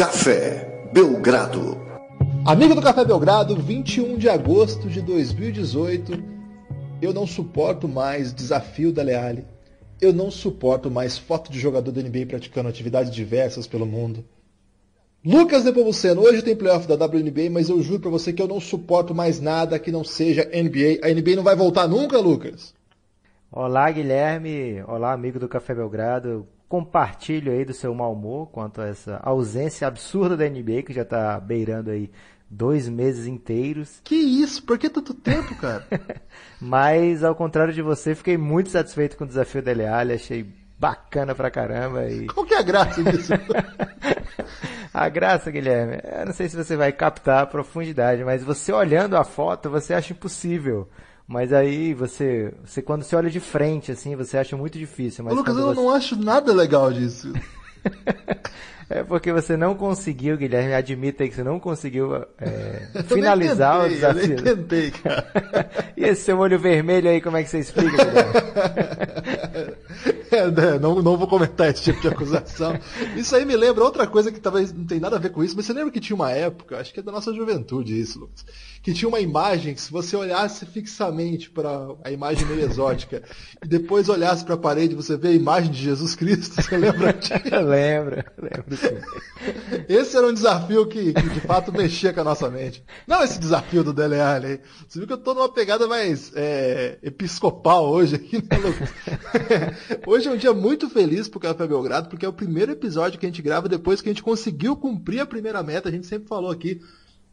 Café Belgrado. Amigo do Café Belgrado, 21 de agosto de 2018. Eu não suporto mais desafio da Leale. Eu não suporto mais foto de jogador da NBA praticando atividades diversas pelo mundo. Lucas Nepomuceno, hoje tem playoff da WNBA, mas eu juro pra você que eu não suporto mais nada que não seja NBA. A NBA não vai voltar nunca, Lucas? Olá, Guilherme. Olá, amigo do Café Belgrado. Compartilho aí do seu mau humor quanto a essa ausência absurda da NBA, que já tá beirando aí dois meses inteiros. Que isso? Por que tanto tempo, cara? mas, ao contrário de você, fiquei muito satisfeito com o desafio da Leal, achei bacana pra caramba. E... Qual que é a graça disso? a graça, Guilherme, eu não sei se você vai captar a profundidade, mas você olhando a foto, você acha impossível. Mas aí você, você quando você olha de frente, assim, você acha muito difícil. Mas Lucas, eu você... não acho nada legal disso. É porque você não conseguiu, Guilherme, admita aí que você não conseguiu é, finalizar tentei, o desafio. Eu tentei, cara. e esse seu olho vermelho aí, como é que você explica, Guilherme? É, não, não vou comentar esse tipo de acusação. Isso aí me lembra outra coisa que talvez não tem nada a ver com isso, mas você lembra que tinha uma época, acho que é da nossa juventude isso, Lucas, que tinha uma imagem que se você olhasse fixamente para a imagem meio exótica e depois olhasse para a parede você vê a imagem de Jesus Cristo, você lembra? lembro, lembro sim. Esse era um desafio que, que, de fato mexia com a nossa mente. Não esse desafio do Dele Alli. Você viu que eu tô numa pegada mais é, episcopal hoje aqui, né, Lucas? hoje é um dia muito feliz pro Café Belgrado, porque é o primeiro episódio que a gente grava depois que a gente conseguiu cumprir a primeira meta. A gente sempre falou aqui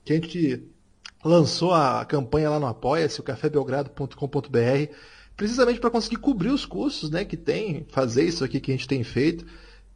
que a gente lançou a campanha lá no Apoia-se, o cafébelgrado.com.br, precisamente para conseguir cobrir os custos né, que tem fazer isso aqui que a gente tem feito.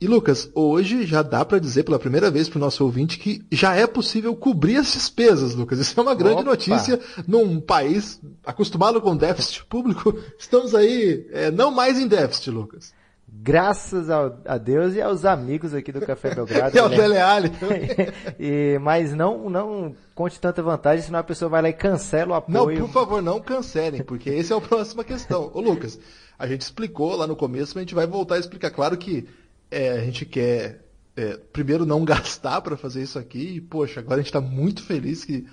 E Lucas, hoje já dá para dizer pela primeira vez para o nosso ouvinte que já é possível cobrir as despesas, Lucas. Isso é uma grande Opa. notícia num país acostumado com déficit público. Estamos aí é, não mais em déficit, Lucas. Graças ao, a Deus e aos amigos aqui do Café Belgrado. e ao Teleale. e, mas não, não conte tanta vantagem, senão a pessoa vai lá e cancela o apoio. Não, por favor, não cancelem, porque esse é a próxima questão. Ô Lucas, a gente explicou lá no começo, mas a gente vai voltar a explicar. Claro que é, a gente quer, é, primeiro, não gastar para fazer isso aqui. E, poxa, agora a gente está muito feliz que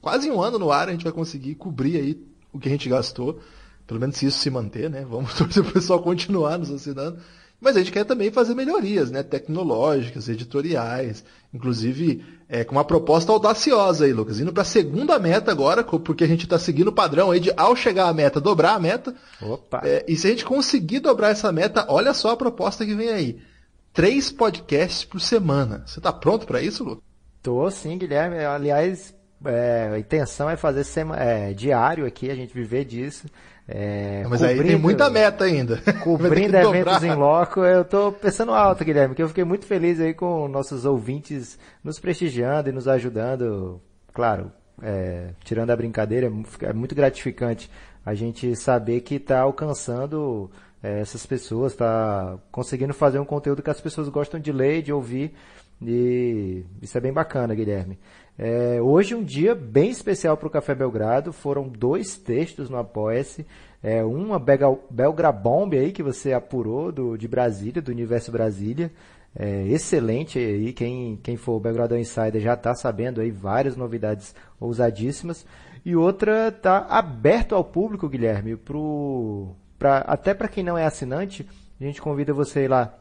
quase um ano no ar a gente vai conseguir cobrir aí o que a gente gastou. Pelo menos se isso se manter, né? Vamos torcer o pessoal continuar nos assinando. Mas a gente quer também fazer melhorias, né? Tecnológicas, editoriais, inclusive é, com uma proposta audaciosa aí, Lucas. Indo para a segunda meta agora, porque a gente está seguindo o padrão aí de, ao chegar à meta, dobrar a meta. Opa! É, e se a gente conseguir dobrar essa meta, olha só a proposta que vem aí três podcasts por semana. Você está pronto para isso, Lu? Tô sim, Guilherme. Aliás, é, a intenção é fazer sema, é, diário aqui, a gente viver disso. É, Mas aí tem muita meta ainda. Cobrindo eventos em loco, eu tô pensando alto, Guilherme, porque eu fiquei muito feliz aí com nossos ouvintes nos prestigiando e nos ajudando. Claro, é, tirando a brincadeira, é muito gratificante a gente saber que está alcançando é, essas pessoas, está conseguindo fazer um conteúdo que as pessoas gostam de ler, de ouvir, e isso é bem bacana, Guilherme. É, hoje um dia bem especial para o Café Belgrado, foram dois textos no Apoia-se, é, uma Belga, Belgra Bomb aí que você apurou do, de Brasília, do Universo Brasília, é, excelente aí, quem, quem for o Belgradão Insider já está sabendo aí várias novidades ousadíssimas, e outra está aberto ao público, Guilherme, pro, pra, até para quem não é assinante, a gente convida você lá,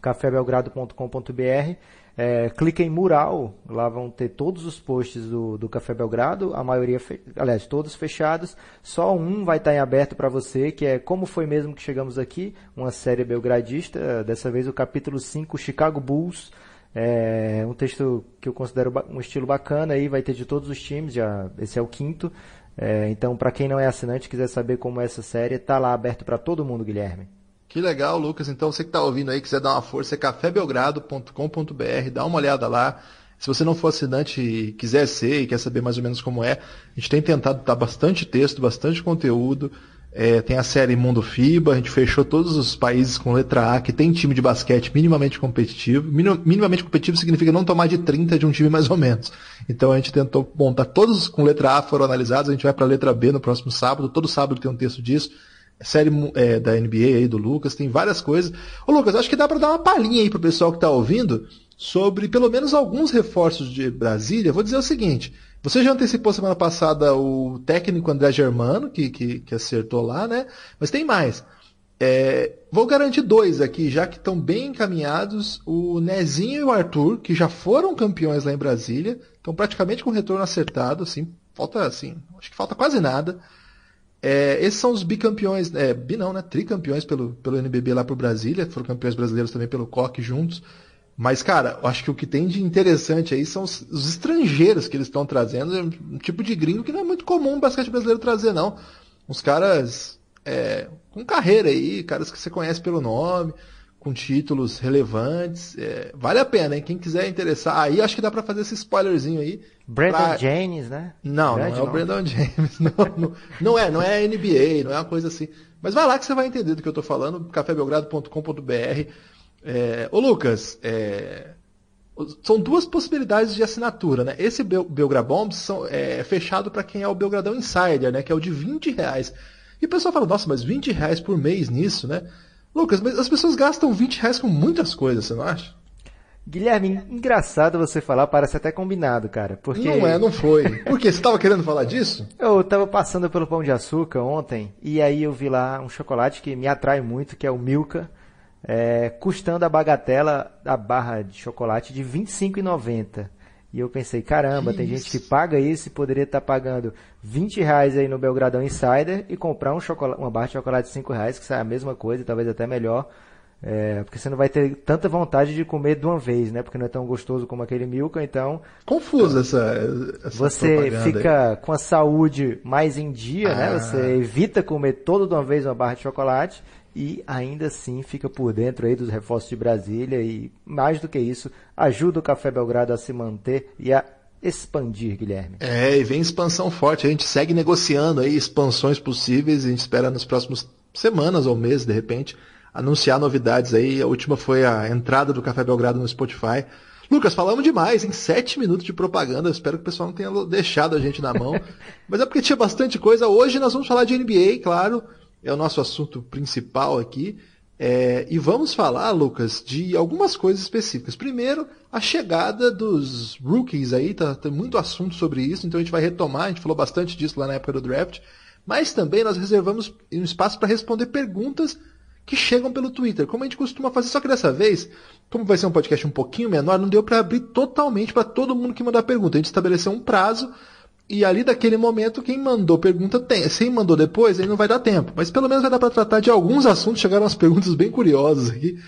cafébelgrado.com.br, é, clica em mural, lá vão ter todos os posts do, do Café Belgrado, a maioria, aliás, todos fechados, só um vai estar em aberto para você, que é Como Foi Mesmo Que Chegamos Aqui, uma série belgradista, dessa vez o capítulo 5, Chicago Bulls, é um texto que eu considero um estilo bacana aí, vai ter de todos os times, já esse é o quinto. É, então, para quem não é assinante quiser saber como é essa série, tá lá aberto para todo mundo, Guilherme. Que legal, Lucas. Então, você que está ouvindo aí, quiser dar uma força, é cafébelgrado.com.br, dá uma olhada lá. Se você não for assinante e quiser ser e quer saber mais ou menos como é, a gente tem tentado dar bastante texto, bastante conteúdo. É, tem a série Mundo FIBA, a gente fechou todos os países com letra A que tem time de basquete minimamente competitivo. Minimamente competitivo significa não tomar de 30 de um time mais ou menos. Então a gente tentou montar todos com letra A, foram analisados, a gente vai para letra B no próximo sábado, todo sábado tem um texto disso. série é, da NBA aí do Lucas, tem várias coisas. Ô Lucas, acho que dá para dar uma palhinha aí pro pessoal que tá ouvindo sobre pelo menos alguns reforços de Brasília. Vou dizer o seguinte, você já antecipou semana passada o técnico André Germano, que, que, que acertou lá, né? Mas tem mais. É, vou garantir dois aqui, já que estão bem encaminhados. O Nezinho e o Arthur, que já foram campeões lá em Brasília, estão praticamente com retorno acertado, assim, falta assim, acho que falta quase nada. É, esses são os bicampeões, é, bi não, né? Tricampeões pelo, pelo NBB lá pro Brasília, foram campeões brasileiros também pelo COC juntos. Mas, cara, eu acho que o que tem de interessante aí são os, os estrangeiros que eles estão trazendo, um tipo de gringo que não é muito comum o basquete brasileiro trazer, não. Uns caras é, com carreira aí, caras que você conhece pelo nome, com títulos relevantes. É, vale a pena, hein? Quem quiser interessar, aí acho que dá para fazer esse spoilerzinho aí. Brandon pra... James, né? Não, Grande não é o Brandon James. Não, não, não, é, não é NBA, não é uma coisa assim. Mas vai lá que você vai entender do que eu tô falando, cafébelgrado.com.br. É, ô Lucas, é, são duas possibilidades de assinatura, né? Esse Belgrabombs são, é fechado para quem é o Belgradão Insider, né? Que é o de 20 reais. E o pessoal fala, nossa, mas 20 reais por mês nisso, né? Lucas, mas as pessoas gastam 20 reais com muitas coisas, você não acha? Guilherme, engraçado você falar, parece até combinado, cara. Porque... Não é, não foi. Por quê? Você estava querendo falar disso? Eu estava passando pelo Pão de Açúcar ontem, e aí eu vi lá um chocolate que me atrai muito, que é o Milka é, custando a bagatela da barra de chocolate de R$ 25,90. E eu pensei, caramba, que tem isso? gente que paga isso e poderia estar tá pagando 20 reais aí no Belgradão Insider e comprar um chocolate, uma barra de chocolate de 5 reais, que sai a mesma coisa, talvez até melhor. É, porque você não vai ter tanta vontade de comer de uma vez, né? Porque não é tão gostoso como aquele Milka, então... Confuso essa, essa Você fica aí. com a saúde mais em dia, né? ah. né? Você evita comer todo de uma vez uma barra de chocolate e ainda assim fica por dentro aí dos reforços de Brasília e mais do que isso, ajuda o Café Belgrado a se manter e a expandir, Guilherme. É, e vem expansão forte, a gente segue negociando aí expansões possíveis, a gente espera nas próximas semanas ou meses, de repente, anunciar novidades aí. A última foi a entrada do Café Belgrado no Spotify. Lucas, falamos demais, em sete minutos de propaganda. espero que o pessoal não tenha deixado a gente na mão. Mas é porque tinha bastante coisa. Hoje nós vamos falar de NBA, claro é o nosso assunto principal aqui. É, e vamos falar, Lucas, de algumas coisas específicas. Primeiro, a chegada dos rookies aí, tá, tem muito assunto sobre isso, então a gente vai retomar, a gente falou bastante disso lá na época do draft, mas também nós reservamos um espaço para responder perguntas que chegam pelo Twitter, como a gente costuma fazer, só que dessa vez, como vai ser um podcast um pouquinho menor, não deu para abrir totalmente para todo mundo que mandar pergunta. A gente estabeleceu um prazo e ali daquele momento, quem mandou pergunta tem. Quem mandou depois, aí não vai dar tempo. Mas pelo menos vai dar para tratar de alguns assuntos. Chegaram umas perguntas bem curiosas aqui.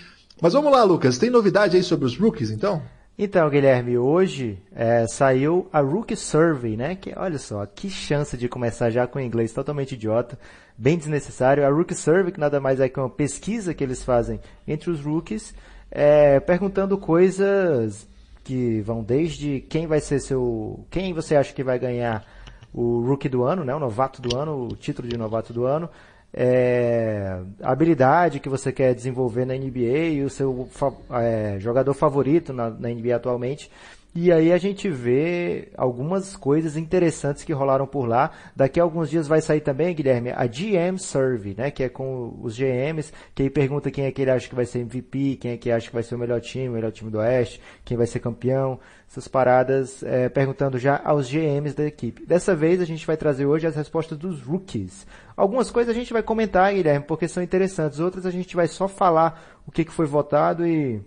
Mas vamos lá, Lucas. Tem novidade aí sobre os rookies, então? Então, Guilherme, hoje é, saiu a Rookie Survey, né? Que olha só, que chance de começar já com inglês totalmente idiota, bem desnecessário. A Rookie Survey, que nada mais é que uma pesquisa que eles fazem entre os rookies, é, perguntando coisas que vão desde quem vai ser seu. Quem você acha que vai ganhar o rookie do ano, né? O novato do ano, o título de novato do ano. É, habilidade que você quer desenvolver na NBA e o seu é, jogador favorito na, na NBA atualmente. E aí a gente vê algumas coisas interessantes que rolaram por lá. Daqui a alguns dias vai sair também, Guilherme, a GM Survey, né? Que é com os GMs, que aí pergunta quem é que ele acha que vai ser MVP, quem é que acha que vai ser o melhor time, o melhor time do Oeste, quem vai ser campeão. Essas paradas, é, perguntando já aos GMs da equipe. Dessa vez a gente vai trazer hoje as respostas dos rookies. Algumas coisas a gente vai comentar, Guilherme, porque são interessantes. Outras a gente vai só falar o que, que foi votado e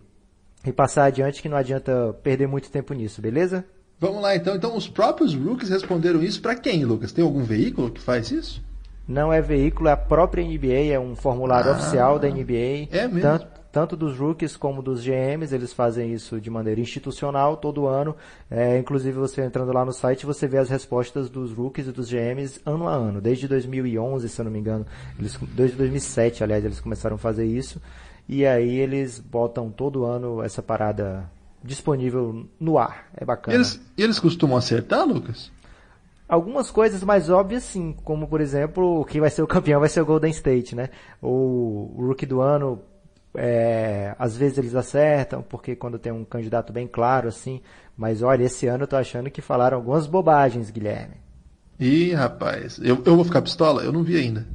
e passar adiante que não adianta perder muito tempo nisso, beleza? Vamos lá então. Então os próprios rookies responderam isso para quem, Lucas? Tem algum veículo que faz isso? Não é veículo, é a própria NBA, é um formulário ah, oficial da NBA. É mesmo? Tanto, tanto dos rookies como dos GMs, eles fazem isso de maneira institucional todo ano. É, inclusive você entrando lá no site, você vê as respostas dos rookies e dos GMs ano a ano. Desde 2011, se eu não me engano, eles, desde 2007, aliás, eles começaram a fazer isso. E aí eles botam todo ano essa parada disponível no ar. É bacana. Eles, eles costumam acertar, Lucas? Algumas coisas mais óbvias sim, como por exemplo, quem vai ser o campeão vai ser o Golden State, né? O, o rookie do ano, é, às vezes eles acertam, porque quando tem um candidato bem claro assim, mas olha, esse ano eu tô achando que falaram algumas bobagens, Guilherme. Ih, rapaz, eu, eu vou ficar pistola? Eu não vi ainda.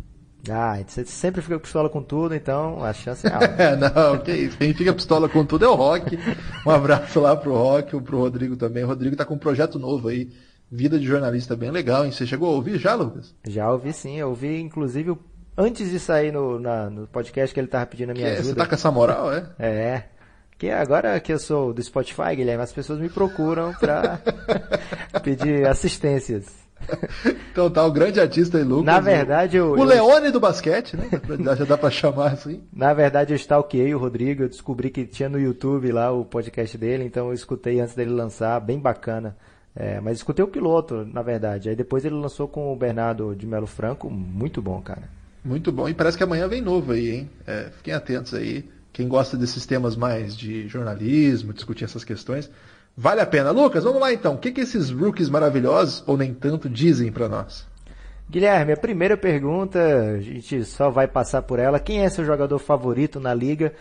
Ah, você sempre fica pistola com tudo, então a chance é alta. É, não, que isso. Quem fica pistola com tudo é o Rock. Um abraço lá pro Rock, pro Rodrigo também. O Rodrigo tá com um projeto novo aí. Vida de jornalista bem legal, hein? Você chegou a ouvir já, Lucas? Já ouvi sim, eu ouvi inclusive antes de sair no, na, no podcast que ele tava pedindo a minha Que, ajuda. você tá com essa moral, é? É. Que agora que eu sou do Spotify, Guilherme, as pessoas me procuram pra pedir assistências. Então tá, o grande artista aí, Lucas. Na verdade, eu, O eu- Leone do basquete, né? Já dá pra chamar assim. na verdade eu stalkeei o Rodrigo, eu descobri que tinha no YouTube lá o podcast dele, então eu escutei antes dele lançar, bem bacana. É, mas escutei o piloto, na verdade. Aí depois ele lançou com o Bernardo de Melo Franco, muito bom, cara. Muito bom. E parece que amanhã vem novo aí, hein? É, fiquem atentos aí. Quem gosta desses temas mais de jornalismo, discutir essas questões, vale a pena. Lucas, vamos lá então. O que, que esses rookies maravilhosos, ou nem tanto, dizem pra nós? Guilherme, a primeira pergunta, a gente só vai passar por ela. Quem é seu jogador favorito na liga?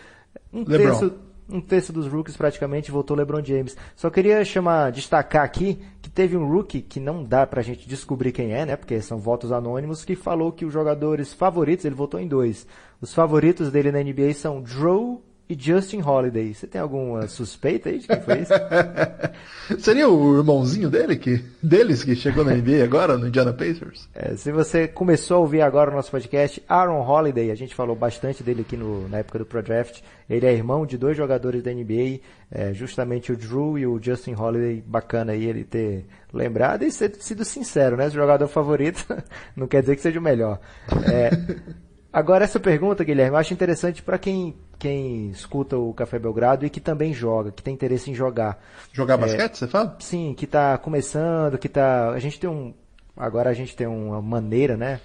Um LeBron. terço, um terço dos rookies praticamente votou LeBron James. Só queria chamar, destacar aqui que teve um rookie que não dá pra gente descobrir quem é, né? Porque são votos anônimos, que falou que os jogadores favoritos, ele votou em dois. Os favoritos dele na NBA são Drew e Justin Holiday. Você tem alguma suspeita aí de quem foi isso? Seria o irmãozinho dele que, deles que chegou na NBA agora, no Indiana Pacers? É, se você começou a ouvir agora o nosso podcast, Aaron Holiday, a gente falou bastante dele aqui no- na época do Pro Draft. Ele é irmão de dois jogadores da NBA, é, justamente o Drew e o Justin Holiday. Bacana aí ele ter lembrado e ser, sido sincero, né? O jogador favorito não quer dizer que seja o melhor. É, agora essa pergunta, Guilherme, eu acho interessante para quem, quem escuta o Café Belgrado e que também joga, que tem interesse em jogar. Jogar basquete, você fala? Sim, que tá começando, que tá. A gente tem um. Agora a gente tem uma maneira, né?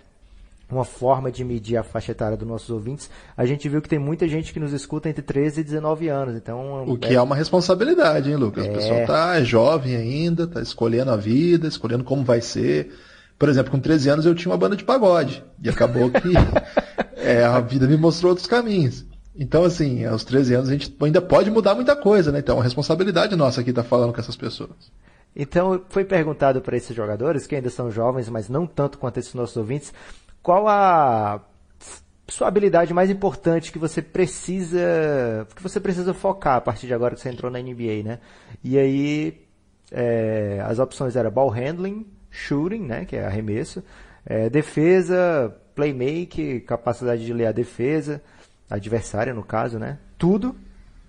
Uma forma de medir a faixa etária dos nossos ouvintes. A gente viu que tem muita gente que nos escuta entre 13 e 19 anos. Então, O que é uma responsabilidade, hein, Lucas? O É. pessoal tá é jovem ainda, tá escolhendo a vida, escolhendo como vai ser. Por exemplo, com 13 anos eu tinha uma banda de pagode. E acabou que é, a vida me mostrou outros caminhos. Então, assim, aos 13 anos a gente ainda pode mudar muita coisa, né? Então, é uma responsabilidade nossa aqui estar falando com essas pessoas. Então, foi perguntado para esses jogadores, que ainda são jovens, mas não tanto quanto esses nossos ouvintes, qual a sua habilidade mais importante que você precisa, que você precisa focar a partir de agora que você entrou na NBA, né? E aí, é, as opções eram ball handling, shooting, né, que é arremesso, é, defesa, playmake, capacidade de ler a defesa, adversária no caso, né? Tudo.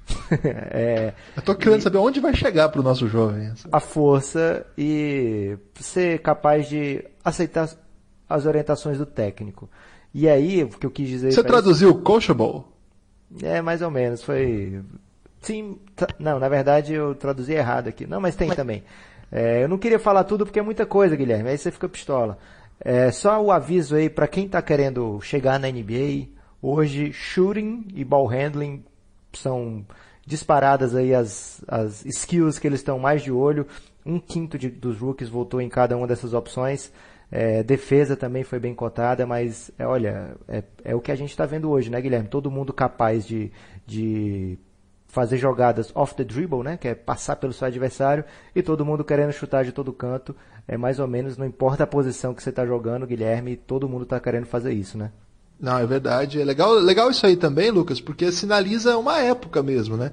é, Eu tô querendo saber onde vai chegar pro nosso jovem. a força e ser capaz de aceitar as orientações do técnico. E aí, o que eu quis dizer Você pra isso- traduziu coachable? é, mais ou menos, foi... Sim, não, na verdade eu traduzi errado aqui. Não, mas tem também. É, eu não queria falar tudo porque é muita coisa, Guilherme, aí você fica pistola. É, só o aviso aí pra quem tá querendo chegar na NBA, hoje shooting e ball handling são disparadas aí as, as skills que eles estão mais de olho. Um quinto de- dos rookies votou em cada uma dessas opções. É, defesa também foi bem cotada, mas é, olha, é, é o que a gente está vendo hoje, né, Guilherme? Todo mundo capaz de, de fazer jogadas off the dribble, né? Que é passar pelo seu adversário e todo mundo querendo chutar de todo canto. É mais ou menos, não importa a posição que você está jogando, Guilherme, todo mundo está querendo fazer isso, né? Não, é verdade. É legal, legal isso aí também, Lucas, porque sinaliza uma época mesmo, né?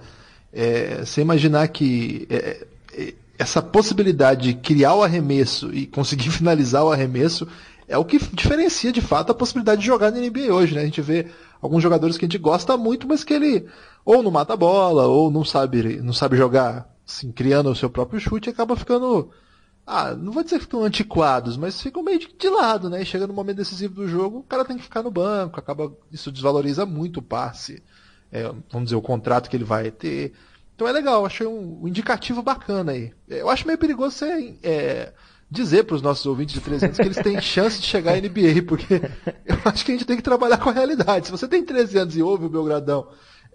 É, você imaginar que é, é, essa possibilidade de criar o arremesso e conseguir finalizar o arremesso é o que diferencia de fato a possibilidade de jogar na NBA hoje, né? A gente vê alguns jogadores que a gente gosta muito, mas que ele ou não mata a bola, ou não sabe, não sabe jogar, assim, criando o seu próprio chute acaba ficando ah, não vou dizer que ficam antiquados, mas ficam meio de, de lado, né? E chega no momento decisivo do jogo, o cara tem que ficar no banco, acaba isso desvaloriza muito o passe, é, vamos dizer, o contrato que ele vai ter. Então é legal, achei um, um indicativo bacana aí. Eu acho meio perigoso você é, dizer para os nossos ouvintes de 13 anos que eles têm chance de chegar à NBA, porque eu acho que a gente tem que trabalhar com a realidade. Se você tem 13 anos e ouve o Belgradão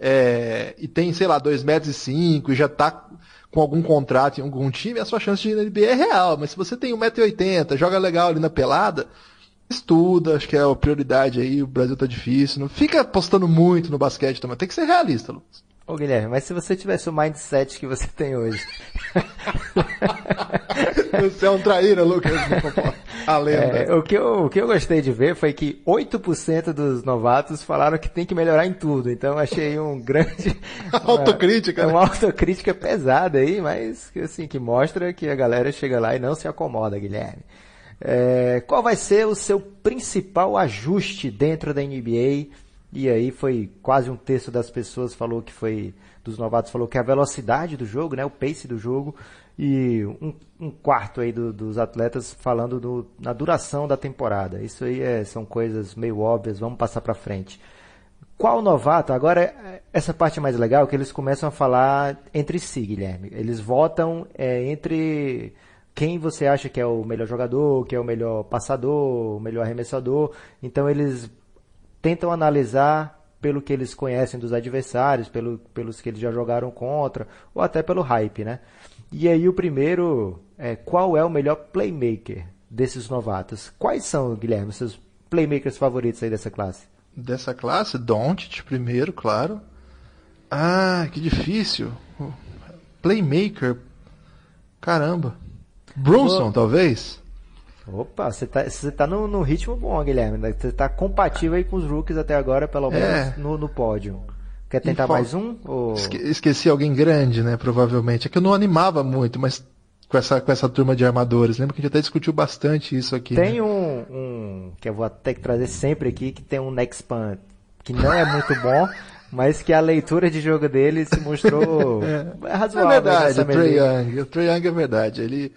é, e tem, sei lá, 2 metros e 5 e já tá com algum contrato em algum time, a sua chance de ir na NBA é real. Mas se você tem 1,80m, joga legal ali na pelada, estuda, acho que é a prioridade aí, o Brasil tá difícil. Não fica apostando muito no basquete também, tem que ser realista, Lucas. Ô Guilherme, mas se você tivesse o mindset que você tem hoje, Você é um traíra, Lucas. A lenda. É, o, que eu, o que eu gostei de ver foi que 8% dos novatos falaram que tem que melhorar em tudo. Então achei um grande. autocrítica. Uma, uma autocrítica pesada aí, mas assim, que mostra que a galera chega lá e não se acomoda, Guilherme. É, qual vai ser o seu principal ajuste dentro da NBA? E aí foi quase um terço das pessoas falou que foi dos novatos falou que é a velocidade do jogo, né, o pace do jogo, e um, um quarto aí do, dos atletas falando do, na duração da temporada. Isso aí é, são coisas meio óbvias, vamos passar para frente. Qual novato? Agora, essa parte mais legal, que eles começam a falar entre si, Guilherme. Eles votam é, entre quem você acha que é o melhor jogador, que é o melhor passador, o melhor arremessador. Então, eles tentam analisar pelo que eles conhecem dos adversários, pelo, pelos que eles já jogaram contra, ou até pelo hype, né? E aí o primeiro é qual é o melhor playmaker desses novatos? Quais são, Guilherme, seus playmakers favoritos aí dessa classe? Dessa classe, Doncic primeiro, claro. Ah, que difícil. Playmaker. Caramba. Brunson, talvez? Opa, você tá, você tá no, no ritmo bom, Guilherme. Né? Você tá compatível aí com os rookies até agora, pelo menos é. no, no pódio. Quer tentar mais um? Ou... Esqueci alguém grande, né? Provavelmente. É que eu não animava muito, mas com essa, com essa turma de armadores. Lembra que a gente até discutiu bastante isso aqui. Tem né? um, um, que eu vou até trazer sempre aqui, que tem um Nexpan que não é muito bom, mas que a leitura de jogo dele se mostrou é, razoável. É verdade, o Trae Young. O Trae Young é verdade. Ele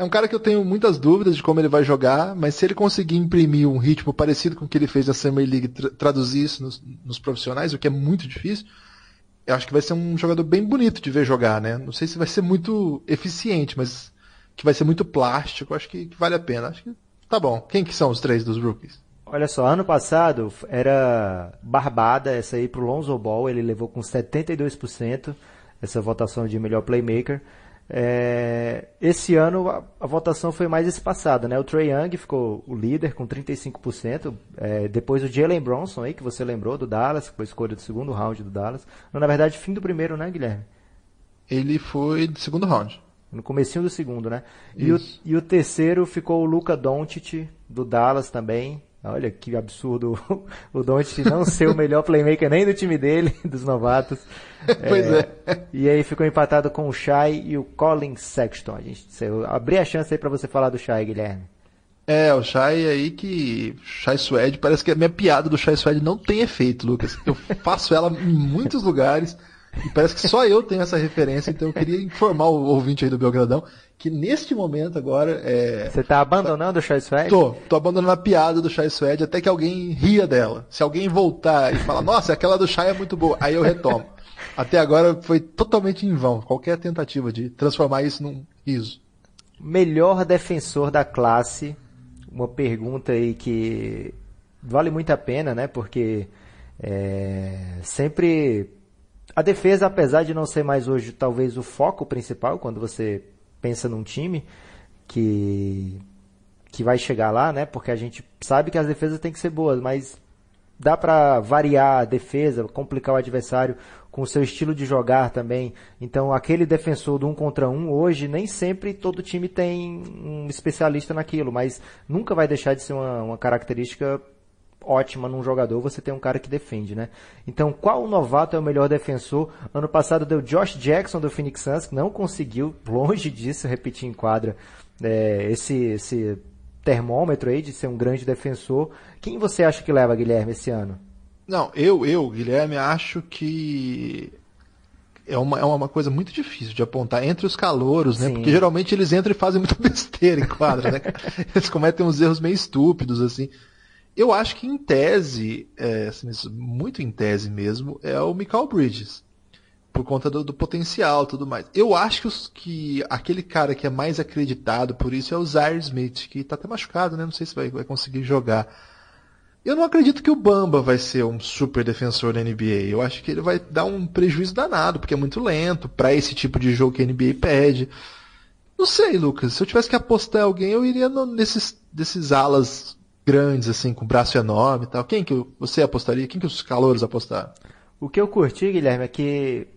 é um cara que eu tenho muitas dúvidas de como ele vai jogar, mas se ele conseguir imprimir um ritmo parecido com o que ele fez na Summer League, tra traduzir isso nos, nos, profissionais, o que é muito difícil, eu acho que vai ser um jogador bem bonito de ver jogar, né? Não sei se vai ser muito eficiente, mas que vai ser muito plástico, acho que, que vale a pena. Acho que tá bom. Quem que são os três dos rookies? Olha só, ano passado era barbada essa aí pro Lonzo Ball, ele levou com 72% essa votação de melhor playmaker. É, esse ano a, a, votação foi mais espaçada, né? O Trey Young ficou o líder com 35%, é, depois o Jalen Bronson aí, que você lembrou, do Dallas, que foi escolha do segundo round do Dallas. Não, na verdade, fim do primeiro, né, Guilherme? Ele foi do segundo round. No comecinho do segundo, né? E o, e o, terceiro ficou o Luca Doncic, do Dallas também. Olha que absurdo o Doncic não ser o melhor playmaker nem do time dele, dos novatos. pois é, é. E aí ficou empatado com o Shai e o Colin Sexton. A gente, eu abri a chance aí para você falar do Shai, Guilherme. É, o Shai aí que. Shai Suede, parece que a minha piada do Shai Suede não tem efeito, Lucas. Eu faço ela em muitos lugares. E parece que só eu tenho essa referência, então eu queria informar o ouvinte aí do Belgradão que neste momento agora é. Você está abandonando o Chai Suede? Tô, tô abandonando a piada do Chai Suede até que alguém ria dela. Se alguém voltar e falar, nossa, aquela do Chai é muito boa, aí eu retomo. até agora foi totalmente em vão, qualquer tentativa de transformar isso num riso. Melhor defensor da classe, uma pergunta aí que vale muito a pena, né? Porque é, sempre a defesa, apesar de não ser mais hoje talvez o foco principal, quando você pensa num time que que vai chegar lá, né? Porque a gente sabe que as defesas têm que ser boas, mas dá para variar a defesa, complicar o adversário com o seu estilo de jogar também. Então, aquele defensor do um contra um, hoje, nem sempre todo time tem um especialista naquilo, mas nunca vai deixar de ser uma, uma característica ótima num jogador, você tem um cara que defende, né? Então, qual novato é o melhor defensor? Ano passado deu Josh Jackson do Phoenix Suns, que não conseguiu, longe disso, repetir em quadra é, esse, esse termômetro aí de ser um grande defensor. Quem você acha que leva, Guilherme, esse ano? Não, eu, eu, Guilherme, acho que é uma, é uma coisa muito difícil de apontar entre os calouros, né? Sim. Porque geralmente eles entram e fazem muita besteira em quadra, né? Eles cometem uns erros meio estúpidos, assim. Eu acho que em tese, é, assim, muito em tese mesmo, é o Michael Bridges. Por conta do, do potencial tudo mais. Eu acho que, os, que, aquele cara que é mais acreditado por isso é o Zaire Smith, que está até machucado, né? Não sei se vai, vai conseguir jogar. Eu não acredito que o Bamba vai ser um super defensor da NBA. Eu acho que ele vai dar um prejuízo danado, porque é muito lento para esse tipo de jogo que a NBA pede. Não sei, Lucas. Se eu tivesse que apostar em alguém, eu iria no, nesses desses alas grandes, assim, com braço enorme e tal. Quem que você apostaria? Quem que os calouros apostaram? O que eu curti, Guilherme, é que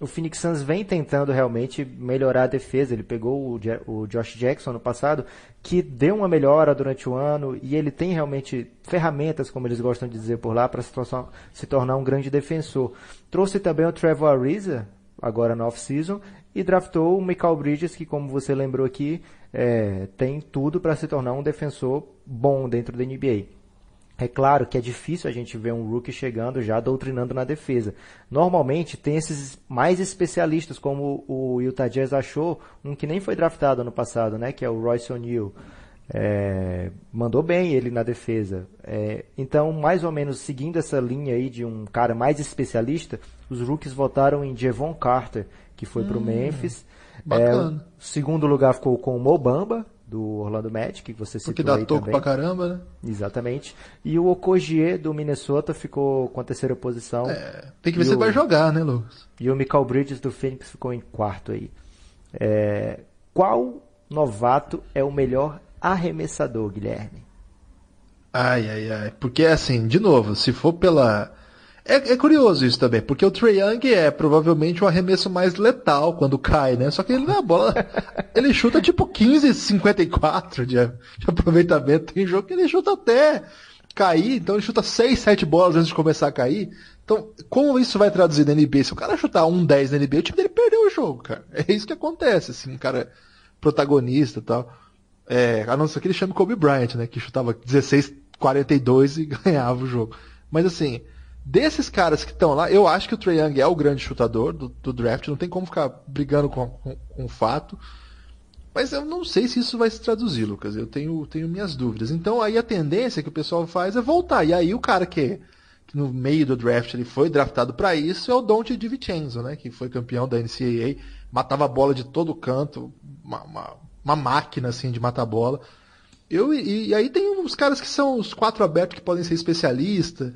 o Phoenix Suns vem tentando realmente melhorar a defesa. Ele pegou o, Josh Jackson no passado, que deu uma melhora durante o ano, e ele tem realmente ferramentas, como eles gostam de dizer por lá, para se, tornar um grande defensor. Trouxe também o Trevor Ariza, agora na off-season, e draftou o Michael Bridges, que como você lembrou aqui, é, tem tudo para se tornar um defensor bom dentro da NBA. É claro que é difícil a gente ver um rookie chegando já doutrinando na defesa. Normalmente tem esses mais especialistas, como o Utah Jazz achou, um que nem foi draftado ano passado, né? Que é o Royce O'Neal. É, mandou bem ele na defesa. É, então, mais ou menos seguindo essa linha aí de um cara mais especialista, os rookies votaram em Devon Carter, que foi hum, para o Memphis. É, segundo lugar ficou com o Mobamba, do Orlando Magic, que você citou Porque dá aí toco também. pra caramba, né? Exatamente. E o Okogie do Minnesota ficou com a terceira posição. É, tem que ver se ele vai jogar, né, Lucas? E o Michael Bridges do Phoenix ficou em quarto aí. É, qual novato é o melhor arremessador, Guilherme? Ai, ai, ai. Porque, assim, de novo, se for pela é, é, curioso isso também, porque o Trae Young é provavelmente o arremesso mais letal quando cai, né? Só que ele na bola, ele chuta tipo 15, 54 de, de aproveitamento. Tem jogo que ele chuta até cair, então ele chuta 6, 7 bolas antes de começar a cair. Então, como isso vai traduzir na NBA? Se o cara chutar 1, 10 na NBA, o time dele perdeu o jogo, cara. É isso que acontece, assim, um cara protagonista e tal. É, a não ser que ele chame Kobe Bryant, né? Que chutava 16, 42 e ganhava o jogo. Mas assim, Desses caras que estão lá, eu acho que o Trae Young é o grande chutador do, do draft, não tem como ficar brigando com, com, com, o fato. Mas eu não sei se isso vai se traduzir, Lucas. Eu tenho, tenho minhas dúvidas. Então aí a tendência que o pessoal faz é voltar. E aí o cara que, que no meio do draft ele foi draftado para isso é o Dante DiVincenzo, né? Que foi campeão da NCAA, matava a bola de todo canto, uma, uma, uma máquina assim de matar bola. Eu, e, e, aí tem uns caras que são os quatro abertos que podem ser especialistas.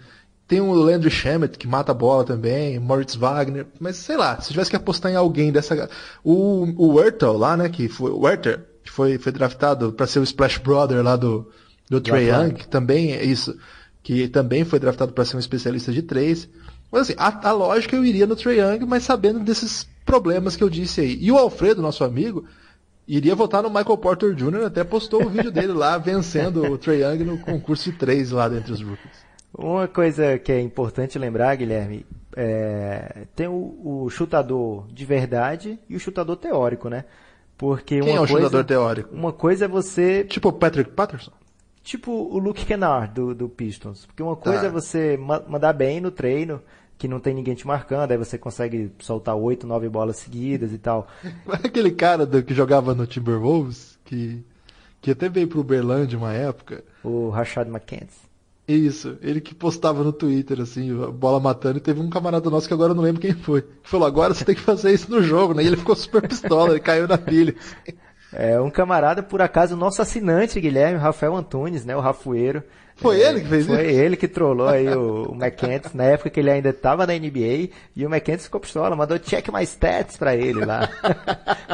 Tem o Landry Shamet, que mata a bola também, Moritz Wagner, mas sei lá, se tivesse que apostar em alguém dessa. O, o Wertel lá, né, que foi. O Werther, que foi, foi draftado para ser o Splash Brother lá do, do Trey Young, que também é isso. Que também foi draftado para ser um especialista de três. Mas assim, a, a lógica eu iria no Trey Young, mas sabendo desses problemas que eu disse aí. E o Alfredo, nosso amigo, iria votar no Michael Porter Jr., até postou o vídeo dele lá vencendo o Trey Young no concurso de três lá dentre os rookies. Uma coisa que é importante lembrar, Guilherme, é, tem o, o, chutador de verdade e o chutador teórico, né? Porque Quem uma é o coisa, chutador teórico? Uma coisa é você. Tipo o Patrick Patterson? Tipo o Luke Kennard do, do Pistons. Porque uma coisa tá. é você ma mandar bem no treino, que não tem ninguém te marcando, aí você consegue soltar oito, nove bolas seguidas e tal. Aquele cara do, que jogava no Timberwolves, que, que até veio pro Uberlândia uma época. O Rashad McKenzie. Isso, ele que postava no Twitter, assim, bola matando, e teve um camarada nosso que agora eu não lembro quem foi, que falou, agora você tem que fazer isso no jogo, né? E ele ficou super pistola, ele caiu na pilha. É, um camarada, por acaso, nosso assinante, Guilherme, Rafael Antunes, né, o Rafueiro. Foi é, ele que fez foi isso? Foi ele que trollou aí o, o McKenzie, na época que ele ainda estava na NBA, e o McKenzie ficou pistola, mandou check my stats pra ele lá.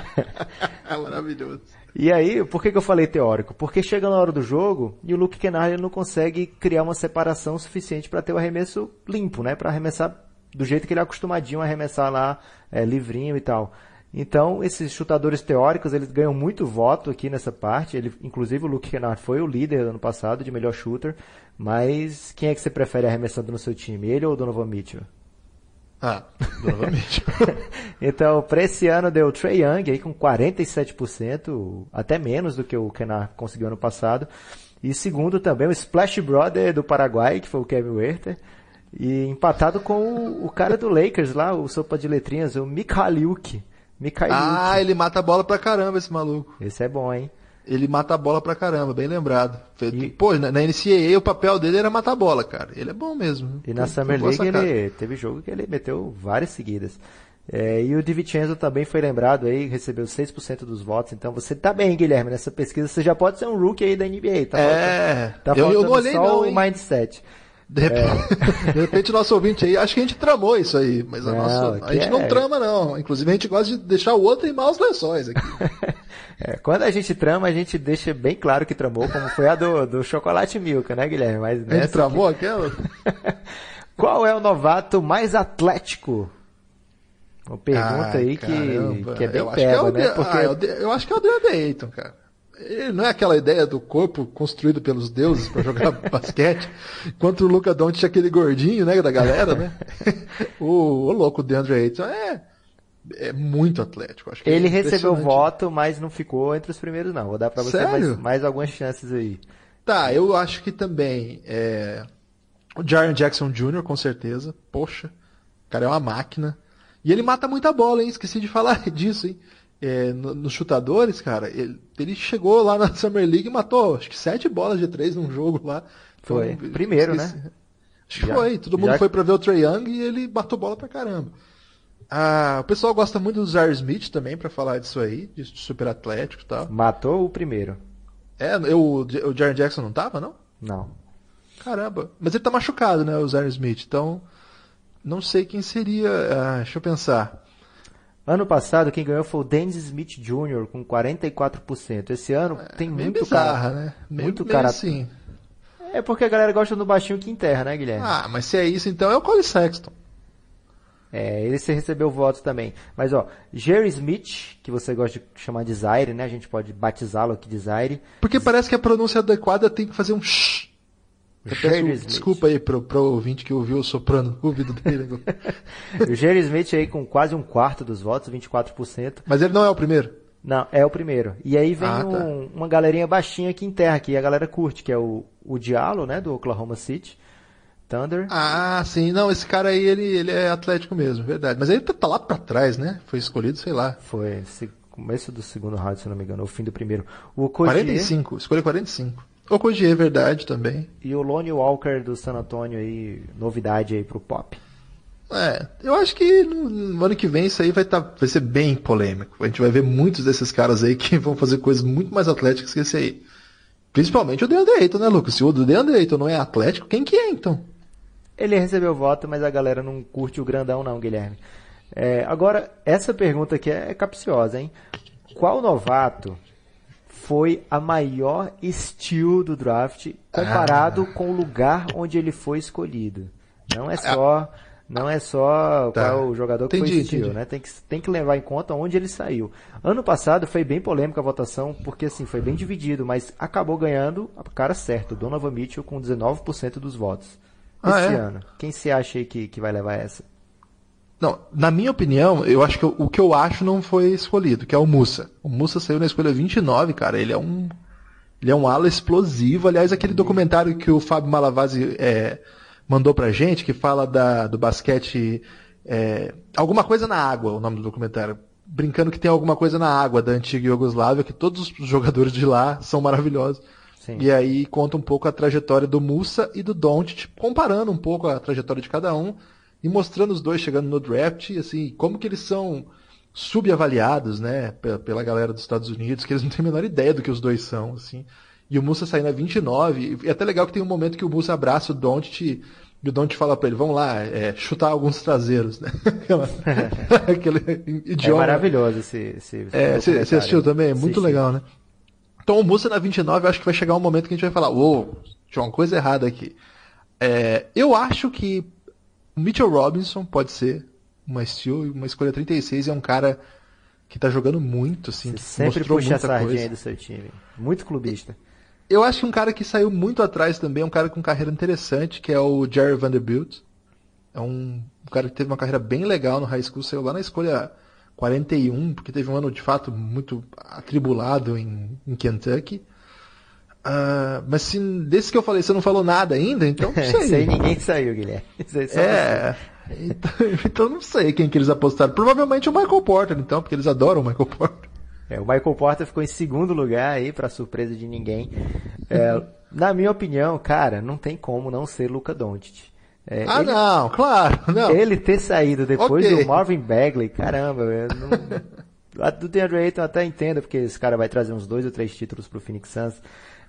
Maravilhoso. E aí, por que, que eu falei teórico? Porque chega na hora do jogo e o Luke Kennard não consegue criar uma separação suficiente para ter o arremesso limpo, né? Para arremessar do jeito que ele é acostumadinho a arremessar lá, é, livrinho e tal. Então, esses chutadores teóricos, eles ganham muito voto aqui nessa parte. Ele, inclusive, o Luke Kennard foi o líder do ano passado de melhor shooter. Mas quem é que você prefere arremessando no seu time? Ele ou o Donovan Mitchell? Ah, novamente. então, para esse ano deu o Trey Young aí com 47%, até menos do que o Kenar conseguiu ano passado. E segundo também o Splash Brother do Paraguai, que foi o Kevin Werther. E empatado com o, o cara do Lakers lá, o sopa de letrinhas, o Mikhaliuk. Mikhaliuk. Ah, ele mata a bola pra caramba esse maluco. Esse é bom, hein? Ele mata a bola pra caramba, bem lembrado. E... Pô, na, na NCAA o papel dele era matar a bola, cara. Ele é bom mesmo. E na Summer League ele teve jogo que ele meteu várias seguidas. É, e o DiVincenzo também foi lembrado aí, recebeu 6% dos votos. Então você tá bem, Guilherme, nessa pesquisa. Você já pode ser um rookie aí da NBA. Tá é, faltando, tá eu, eu não olhei só não, o hein? mindset. De repente, é. de repente, nosso ouvinte aí, acho que a gente tramou isso aí, mas a, não, nossa, a gente é... não trama não. Inclusive a gente gosta de deixar o outro em maus lençóis aqui. é, quando a gente trama, a gente deixa bem claro que tramou, como foi a do, do chocolate Milka, né, Guilherme? Mas a gente tramou aqui... aquela? Qual é o novato mais atlético? Uma pergunta Ai, aí que, caramba. que é bem eu que é o né? Porque ah, eu, eu acho que é o DeAndre Ayton, cara. Não é aquela ideia do corpo construído pelos deuses pra jogar basquete, enquanto o Luca Doncic é aquele gordinho, né, da galera, né? o, o louco DeAndre Ayton é, é muito atlético. Acho que ele é recebeu voto, mas não ficou entre os primeiros, não. Vou dar pra você mais, mais algumas chances aí. Tá, eu acho que também é, o Jaren Jackson Jr., com certeza. Poxa, o cara é uma máquina. E ele mata muita bola, hein? Esqueci de falar disso, hein? É, no- nos chutadores, cara, ele, ele chegou lá na Summer League e matou, acho que sete bolas de três num jogo lá. Foi. Então, Primeiro, né? Acho que Já- foi. Todo mundo já- foi pra ver o Trae Young e ele matou bola pra caramba. Ah, o pessoal gosta muito do Zaire Smith também, pra falar disso aí, de super atlético e tal. Matou o primeiro. É, eu, o Jaren Jackson não tava, não? Não. Caramba. Mas ele tá machucado, né, o Zaire Smith. Então, não sei quem seria. ah, deixa eu pensar. Ano passado, quem ganhou foi o Dennis Smith Jr. com 44%. Esse ano tem Meio muito bizarra, cara. né? Meio, muito meio cara. assim. É porque a galera gosta do baixinho que enterra, né, Guilherme? Ah, mas se é isso, então é o Cole Sexton. É, ele se recebeu votos também. Mas ó, Jerry Smith, que você gosta de chamar de Zaire, né? A gente pode batizá-lo aqui de Zaire. Porque parece que a pronúncia adequada tem que fazer um shh. Jerry Smith. desculpa aí pro, pro ouvinte que ouviu o soprano no ouvido dele. o Jerry Smith aí com quase um quarto dos votos, 24%. mas ele não é o primeiro. Não, é o primeiro. E aí vem Ah, tá. um- uma galerinha baixinha que enterra aqui, a galera curte, que é o, o Diallo, né, do Oklahoma City Thunder. Ah, sim. Não, esse cara aí, ele, ele é atlético mesmo, verdade. Mas ele tá, tá lá pra trás, né? Foi escolhido, sei lá. Foi começo do segundo round, se não me engano, ou fim do primeiro. O Cogier 45. Escolha 45. O Cogier, verdade também. e o Lonnie Walker do San Antonio aí, novidade aí pro pop. É, eu acho que no, no ano que vem isso aí vai, tá, vai ser bem polêmico. A gente vai ver muitos desses caras aí que vão fazer coisas muito mais atléticas que esse aí. Principalmente o DeAndre Ayton, né, Lucas? Se o DeAndre Ayton não é atlético, quem que é então? Ele recebeu voto, mas a galera não curte o grandão não, Guilherme. É, agora, essa pergunta aqui é capciosa, hein? Qual novato foi a maior steal do draft comparado Ah. com o lugar onde ele foi escolhido? Não é só, não é só Tá. qual o jogador que Entendi, foi steal, entendi. né? Tem que, tem que levar em conta onde ele saiu. Ano passado foi bem polêmica a votação, porque assim, foi bem dividido, mas acabou ganhando a cara certa, o Donovan Mitchell com 19% dos votos. Ah, Esse é? ano. Quem você acha aí que, que vai levar essa? Não, na minha opinião, eu acho que o, o que eu acho não foi escolhido, que é o Musa. O Musa saiu na escolha 29, cara. Ele é um. Ele é um ala explosivo. Aliás, aquele documentário que o Fábio Malavasi é, mandou pra gente, que fala da, do basquete. é, alguma coisa na água, o nome do documentário. Brincando que tem alguma coisa na água da antiga Iugoslávia, que todos os jogadores de lá são maravilhosos. Sim. E aí conta um pouco a trajetória do Musa e do Doncic, comparando um pouco a trajetória de cada um e mostrando os dois chegando no draft, assim, como que eles são subavaliados, né, pela, galera dos Estados Unidos, que eles não têm a menor ideia do que os dois são, assim. E o Musa saindo a 29, e é até legal que tem um momento que o Musa abraça o Doncic e o Doncic fala pra ele, vamos lá, é, chutar alguns traseiros, né? Aquela- Aquele É idioma. maravilhoso esse, esse É, você assistiu também? Muito legal, né? Então o Musa na 29, eu acho que vai chegar um momento que a gente vai falar, uou, tinha uma coisa errada aqui. É, eu acho que o Mitchell Robinson pode ser uma steal, uma escolha 36, é um cara que tá jogando muito, assim, Você que sempre puxa a muita sardinha coisa. aí do seu time. Muito clubista. Eu acho que um cara que saiu muito atrás também, é um cara com carreira interessante, que é o Jerry Vanderbilt. É um, um cara que teve uma carreira bem legal no high school, saiu lá na escolha 41, porque teve um ano de fato muito atribulado em, em Kentucky. Ah, mas se, desse que eu falei, você não falou nada ainda, então não sei. Isso aí ninguém saiu, Guilherme. Isso aí só É, então, então não sei quem que eles apostaram. Provavelmente o Michael Porter, então, porque eles adoram o Michael Porter. É, o Michael Porter ficou em segundo lugar aí, pra surpresa de ninguém. É, na minha opinião, cara, não tem como não ser Luca Doncic. É, Ah, ele, não, claro, não. ele ter saído depois Ok. do Marvin Bagley, caramba, eu não... do DeAndre Ayton até entendo, porque esse cara vai trazer uns dois ou três títulos pro Phoenix Suns.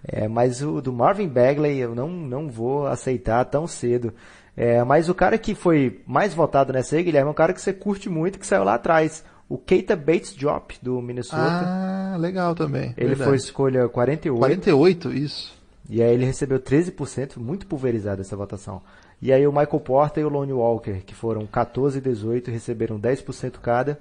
É, mas o do Marvin Bagley eu não, não vou aceitar tão cedo. É, mas o cara que foi mais votado nessa aí, Guilherme, é um cara que você curte muito, que saiu lá atrás. O Keita Bates Drop, do Minnesota. Ah, legal também. Ele verdade. foi escolha 48. 48, isso. E aí ele recebeu 13%, muito pulverizada essa votação. E aí o Michael Porter e o Lonnie Walker, que foram 14 e 18, receberam 10% cada.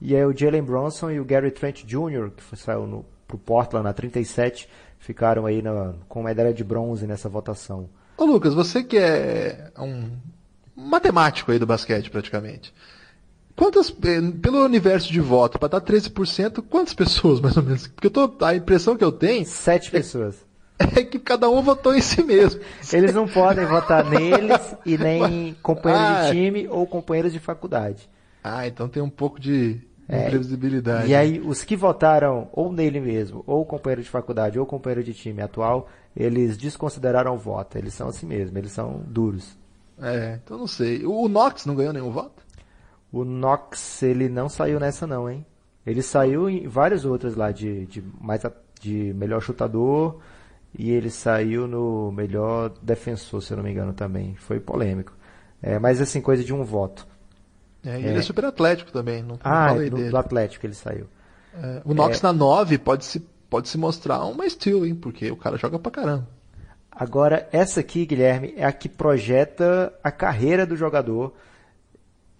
E aí o Jalen Bronson e o Gary Trent Jr., que saiu no, pro Portland na 37, ficaram aí na, com medalha de bronze nessa votação. Ô Lucas, você que é um matemático aí do basquete praticamente. Quantas, eh, pelo universo de voto, para dar 13%, quantas pessoas mais ou menos? Porque eu tô, a impressão que eu tenho. Sete pessoas. É que cada um votou em si mesmo. Eles não podem votar neles e nem companheiros ah, de time ou companheiros de faculdade. Ah, então tem um pouco de é, imprevisibilidade. E aí, os que votaram ou nele mesmo, ou companheiro de faculdade, ou companheiro de time atual, eles desconsideraram o voto. Eles são assim mesmo, eles são duros. É, então não sei. O Knox não ganhou nenhum voto? O Knox, ele não saiu nessa não, hein? Ele saiu em várias outras lá de, de, mais, de melhor chutador e ele saiu no melhor defensor, se eu não me engano também. Foi polêmico. É, mas assim, coisa de um voto. É, ele é, é super atlético também. Não, ah, não é, do, do, Atlético ele saiu. É, o Knox é. na 9 pode se, pode se mostrar uma steal, hein? Porque o cara joga pra caramba. Agora, essa aqui, Guilherme, é a que projeta a carreira do jogador.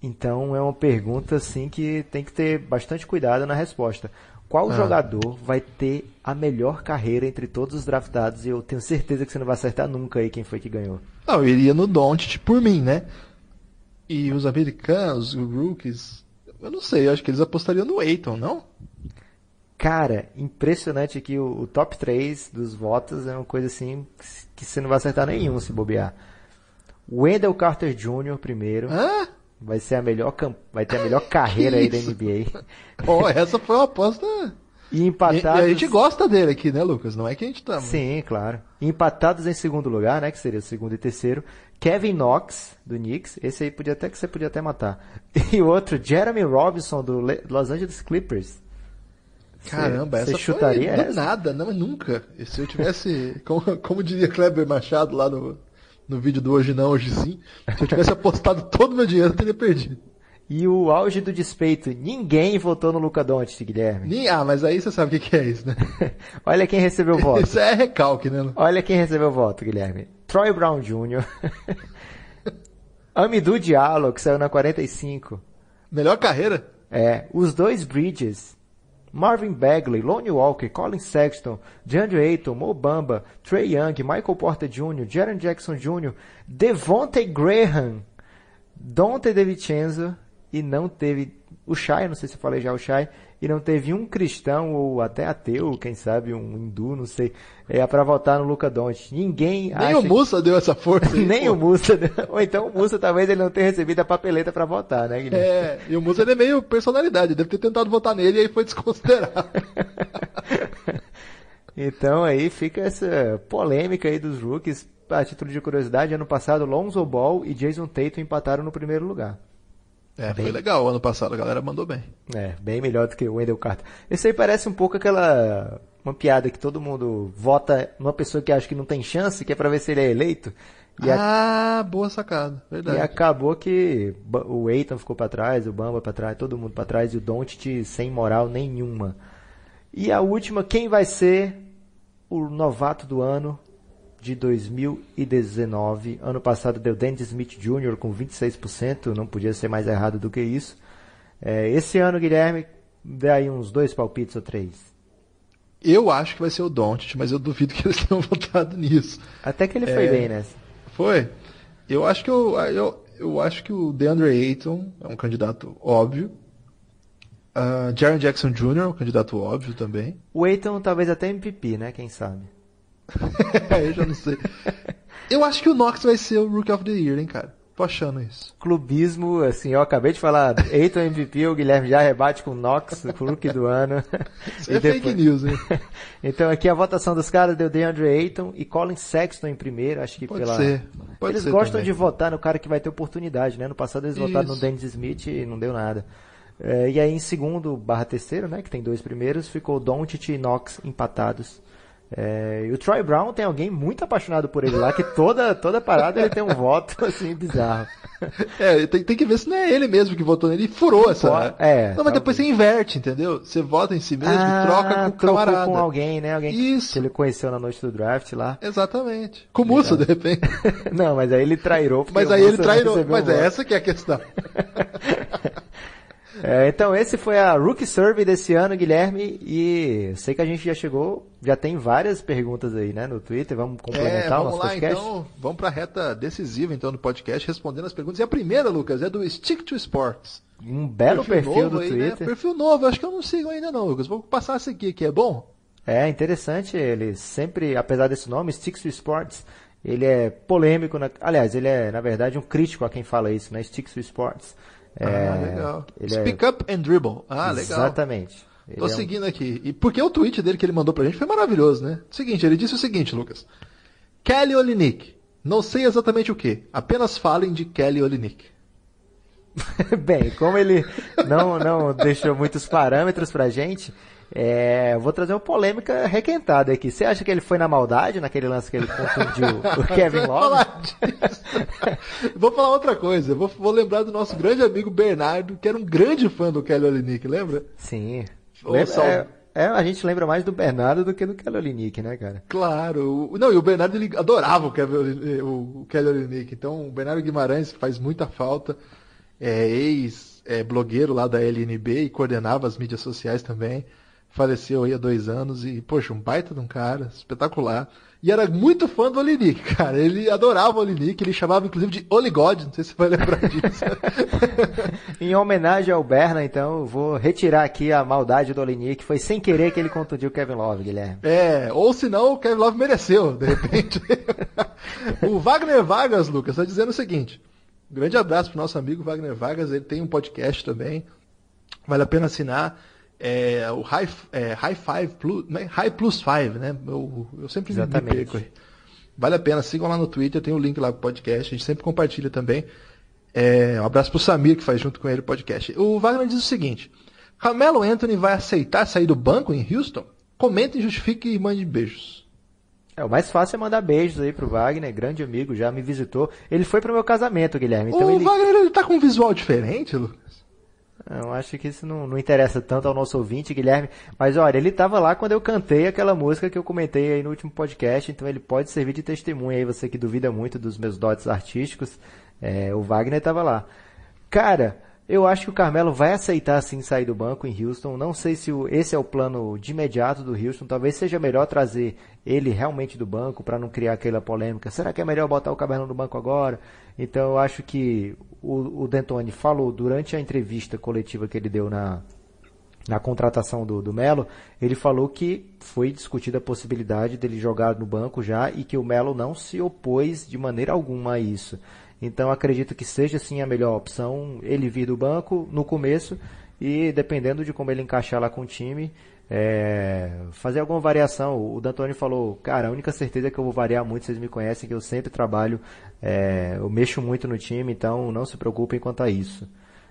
Então é uma pergunta assim que tem que ter bastante cuidado na resposta. Qual ah. jogador vai ter a melhor carreira entre todos os draftados? E eu tenho certeza que você não vai acertar nunca aí quem foi que ganhou. Não, eu iria no Doncic por mim, né? E os americanos, os rookies, eu não sei, eu acho que eles apostariam no Aiton, não? Cara, impressionante que o, o, top 3 dos votos é uma coisa assim que você não vai acertar nenhum se bobear. Wendell Carter Jr. primeiro. Hã? Vai ser a melhor vai ter a melhor carreira aí da NBA. oh, essa foi uma aposta. E empatados. E, e, a gente gosta dele aqui, né, Lucas? Não é que a gente tá. Sim, claro. E empatados em segundo lugar, né? Que seria o segundo e terceiro. Kevin Knox, do Knicks. Esse aí podia até que você podia até matar. E o outro, Jeremy Robinson, do Los Angeles Clippers. Caramba, essa chutaria foi, essa? nada, não, nunca. E se eu tivesse, como, como diria Kleber Machado lá no, no vídeo do Hoje Não, Hoje Sim. Se eu tivesse apostado todo o meu dinheiro, eu teria perdido. E o auge do despeito, ninguém votou no Luca Doncic, Guilherme. Nem, ah, mas aí você sabe o que, que é isso, né? Olha quem recebeu o voto. Isso é recalque, né? Olha quem recebeu o voto, Guilherme. Troy Brown Jr. Amidou Diallo, que saiu na 45. Melhor carreira? É, os dois Bridges. Marvin Bagley, Lonnie Walker, Colin Sexton, DeAndre Ayton, Mo Bamba, Trey Young, Michael Porter Jr., Jaron Jackson Jr., Devontae Graham, Dante DeVincenzo e não teve o Shai, não sei se eu falei já o Shai, e não teve um cristão ou até ateu, quem sabe um hindu, não sei, é para votar no Luca Doncic. Ninguém Nem o Musa que... deu essa força. Aí, Nem pô. o Musa deu... ou então o Musa talvez ele não tenha recebido a papeleta para votar, né, Guilherme? É, e o Musa ele é meio personalidade, deve ter tentado votar nele e aí foi desconsiderado. então aí fica essa polêmica aí dos rookies. A título de curiosidade, ano passado Lonzo Ball e Jason Tatum empataram no primeiro lugar. É, bem... foi legal o ano passado, a galera mandou bem. É, bem melhor do que o Wendell Carter. Esse aí parece um pouco aquela uma piada que todo mundo vota numa pessoa que acha que não tem chance, que é para ver se ele é eleito. E ah, a... boa sacada, verdade. E acabou que o Eitan ficou para trás, o Bamba para trás, todo mundo para trás e o Doncic sem moral nenhuma. E a última, quem vai ser o novato do ano? De 2019. Ano passado deu Dennis Smith Jr. com 26%, não podia ser mais errado do que isso. É, esse ano, Guilherme, dê aí uns dois palpites ou três. Eu acho que vai ser o Doncic, mas eu duvido que eles tenham votado nisso. Até que ele foi é, bem nessa. Foi. Eu acho que eu, eu, eu acho que o DeAndre Ayton é um candidato óbvio. Uh, Jaron Jackson Jr. é um candidato óbvio também. O Ayton talvez até MVP, né? Quem sabe? eu já não sei. Eu acho que o Knox vai ser o Rookie of the Year, hein, cara. Tô achando isso. Clubismo, assim, eu acabei de falar, Eiton MVP, o Guilherme já rebate com o Knox, o Rookie do ano. Isso é depois... fake news, hein? então aqui a votação dos caras deu DeAndre Ayton e Colin Sexton em primeiro, acho que Pode pela... Ser. Pode eles ser gostam também. de votar no cara que vai ter oportunidade, né? No passado eles isso. votaram no Dennis Smith e não deu nada. É, e aí em segundo barra terceiro, né, que tem dois primeiros, ficou Doncic e Knox empatados É, e o Troy Brown tem alguém muito apaixonado por ele lá, que toda, toda parada ele tem um voto assim bizarro. É, tem, tem que ver se não é ele mesmo que votou nele e furou essa. É, não, mas depois você inverte, entendeu? Você vota em si mesmo ah, e troca com o camarada. com alguém, né? Alguém Isso. que ele conheceu na noite do draft lá. Exatamente. Com o Musso, de repente. não, mas aí ele trairou. Mas aí ele trairou. Mas é essa que é a questão. É, então esse foi a Rookie Survey desse ano, Guilherme, e sei que a gente já chegou, já tem várias perguntas aí, né, no Twitter, vamos complementar é, vamos o nosso lá, podcast? então, vamos para a reta decisiva então do podcast, respondendo as perguntas. E a primeira, Lucas, é do Stick to Sports. Um belo perfil, perfil do aí, Twitter. Né? Perfil novo, acho que eu não sigo ainda não, Lucas. Vou passar seguir aqui, é bom? É, interessante, ele sempre, apesar desse nome, Stick to Sports, ele é polêmico, na, aliás, ele é, na verdade, um crítico a quem fala isso, né, Stick to Sports. É, ah, legal. Speak é... up and dribble. Ah, legal. Exatamente. Tô é seguindo um... aqui. E porque o tweet dele que ele mandou pra gente foi maravilhoso, né? Seguinte, ele disse o seguinte, Lucas. Kelly Olinick. Não sei exatamente o que. Apenas falem de Kelly Olinick. Bem, como ele não, não deixou muitos parâmetros pra gente, é, vou trazer uma polêmica requentada aqui. Você acha que ele foi na maldade naquele lance que ele confundiu o Kevin Love? vou falar outra coisa. Vou, vou, lembrar do nosso grande amigo Bernardo, que era um grande fã do Kelly Olynyk, lembra? Sim. Lembra, é, é, a gente lembra mais do Bernardo do que do Kelly Olynyk, né, cara? Claro. Não, e o Bernardo ele adorava o Kelly, o Kelly Olynyk. Então, o Bernardo Guimarães faz muita falta. É ex-blogueiro é, lá da LNB e coordenava as mídias sociais também faleceu aí há dois anos e, poxa, um baita de um cara, espetacular. E era muito fã do Olinick, cara. Ele adorava o Olinick, ele chamava inclusive de Oligod, não sei se você vai lembrar disso. em homenagem ao Berna, então, eu vou retirar aqui a maldade do Olinick. Foi sem querer que ele contundiu o Kevin Love, Guilherme. É, ou senão o Kevin Love mereceu, de repente. o Wagner Vargas, Lucas, está dizendo o seguinte. Um grande abraço pro nosso amigo Wagner Vargas, ele tem um podcast também. Vale a pena assinar é, o High, é, High Five Plus, né? High Plus Five, né? Eu, eu sempre Exatamente. me perco aí. Vale a pena, sigam lá no Twitter, tem o um link lá pro podcast, a gente sempre compartilha também. É, um abraço pro Samir que faz junto com ele o podcast. O Wagner diz o seguinte: Carmelo Anthony vai aceitar sair do banco em Houston? Comente, justifique e mande beijos. É, o mais fácil é mandar beijos aí pro Wagner, grande amigo, já me visitou. Ele foi pro meu casamento, Guilherme. Então o ele... Wagner ele tá com um visual diferente, Lucas? Eu acho que isso não, não, interessa tanto ao nosso ouvinte, Guilherme. Mas olha, ele estava lá quando eu cantei aquela música que eu comentei aí no último podcast, então ele pode servir de testemunha aí, você que duvida muito dos meus dotes artísticos. É, o Wagner estava lá. Cara, eu acho que o Carmelo vai aceitar sim sair do banco em Houston. Não sei se esse é o plano de imediato do Houston. Talvez seja melhor trazer ele realmente do banco para não criar aquela polêmica. Será que é melhor botar o Carmelo no banco agora? Então eu acho que o, o D'Antoni falou durante a entrevista coletiva que ele deu na, na contratação do, do Melo, ele falou que foi discutida a possibilidade dele jogar no banco já e que o Melo não se opôs de maneira alguma a isso. Então acredito que seja sim a melhor opção ele vir do banco no começo e dependendo de como ele encaixar lá com o time, é, fazer alguma variação. O D'Antoni falou, cara, a única certeza é que eu vou variar muito, vocês me conhecem, que eu sempre trabalho, é, eu mexo muito no time, então não se preocupem quanto a isso.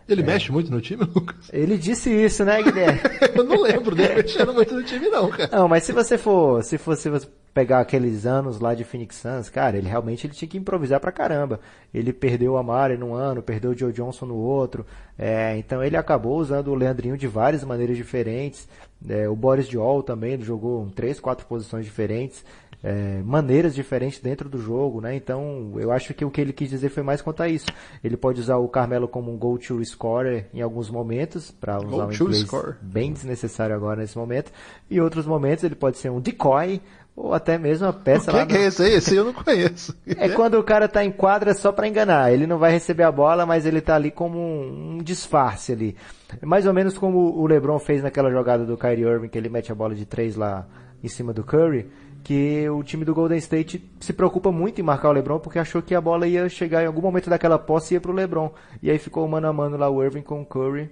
Ele é. mexe muito no time, Lucas? Ele disse isso, né, Guilherme? eu não lembro dele mexendo muito no time, não, cara. Não, mas se você for, se fosse pegar aqueles anos lá de Phoenix Suns, cara, ele realmente ele tinha que improvisar pra caramba. Ele perdeu o Amari num ano, perdeu o Joe Johnson no outro. É, então ele acabou usando o Leandrinho de várias maneiras diferentes. É, o Boris Diol também jogou três, quatro posições diferentes é, maneiras diferentes dentro do jogo, né? Então, eu acho que o que ele quis dizer foi mais quanto a isso. Ele pode usar o Carmelo como um go-to scorer em alguns momentos, para usar um inglês score. bem desnecessário agora nesse momento. E outros momentos ele pode ser um decoy, ou até mesmo uma peça o que lá. Que é esse aí? Esse eu não conheço. É quando o cara tá em quadra só para enganar. Ele não vai receber a bola, mas ele tá ali como um, um disfarce ali. Mais ou menos como o LeBron fez naquela jogada do Kyrie Irving, que ele mete a bola de três lá em cima do Curry que o time do Golden State se preocupa muito em marcar o LeBron porque achou que a bola ia chegar em algum momento daquela posse e ia pro LeBron. E aí ficou mano a mano lá o Irving com o Curry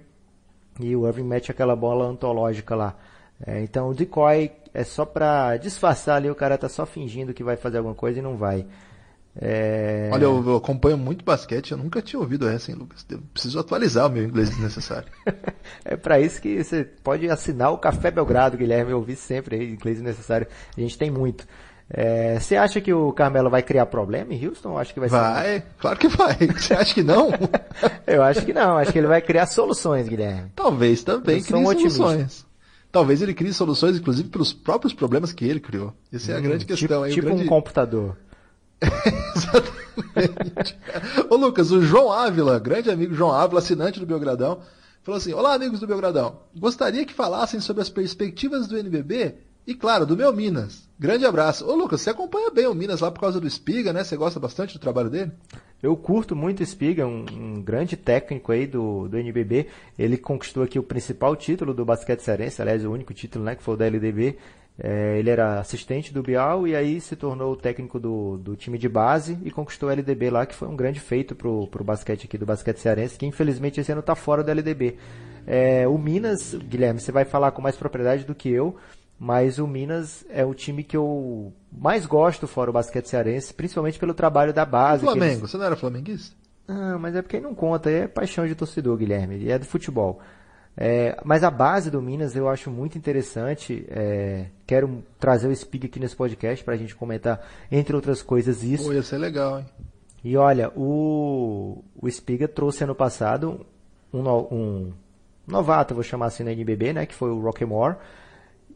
e o Irving mete aquela bola antológica lá. É, então o decoy é só pra disfarçar ali, o cara tá só fingindo que vai fazer alguma coisa e não vai. É... Olha, eu, eu, acompanho muito basquete, eu nunca tinha ouvido essa, hein, Lucas? Eu preciso atualizar o meu inglês desnecessário. é para isso que você pode assinar o Café Belgrado, Guilherme, eu ouvi sempre aí, inglês desnecessário. A gente tem muito. É, você acha que o Carmelo vai criar problema em Houston? Acho que vai, vai claro que vai. Você acha que não? eu acho que não. Acho que ele vai criar soluções, Guilherme. Talvez também crie soluções. Talvez ele crie soluções, inclusive, pelos próprios problemas que ele criou. Essa é a hum, grande questão. Tipo, aí, tipo grande... um computador. Exatamente. Ô Lucas, o João Ávila, grande amigo João Ávila, assinante do Belgradão, falou assim: Olá, amigos do Belgradão. Gostaria que falassem sobre as perspectivas do NBB e, claro, do meu Minas. Grande abraço. Ô Lucas, você acompanha bem o Minas lá por causa do Espiga, né? Você gosta bastante do trabalho dele? Eu curto muito o Espiga, um, um, grande técnico aí do, do NBB. Ele conquistou aqui o principal título do basquete cearense, aliás, o único título, né, que foi o da LDB. É, ele era assistente do Bial e aí se tornou o técnico do, do time de base e conquistou o LDB lá, que foi um grande feito pro, pro basquete aqui do basquete cearense, que infelizmente esse ano está fora do LDB. É, o Minas, Guilherme, você vai falar com mais propriedade do que eu, mas o Minas é o time que eu mais gosto fora o basquete cearense, principalmente pelo trabalho da base. O Flamengo, eles... você não era flamenguista? Ah, mas é porque não conta, é paixão de torcedor, Guilherme, é do futebol. É, mas a base do Minas eu acho muito interessante. É, quero trazer o Spig aqui nesse podcast para a gente comentar, entre outras coisas, isso. Pô, ia ser legal, hein? E olha, o, o Spiga trouxe ano passado um, um novato, vou chamar assim na NBB, né, que foi o Rockmore.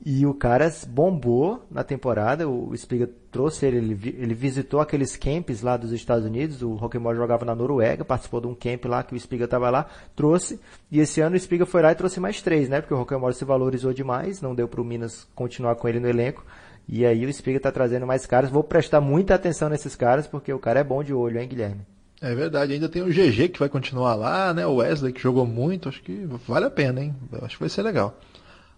E o cara bombou na temporada, o Spiga trouxe ele, ele, ele, visitou aqueles camps lá dos Estados Unidos, o Rockmore jogava na Noruega, participou de um camp lá que o Spiga estava lá, trouxe, e esse ano o Spiga foi lá e trouxe mais três, né, porque o Rockmore se valorizou demais, não deu para o Minas continuar com ele no elenco, e aí o Spiga está trazendo mais caras, vou prestar muita atenção nesses caras, porque o cara é bom de olho, hein, Guilherme? É verdade, ainda tem o GG que vai continuar lá, né, o Wesley que jogou muito, acho que vale a pena, hein, acho que vai ser legal.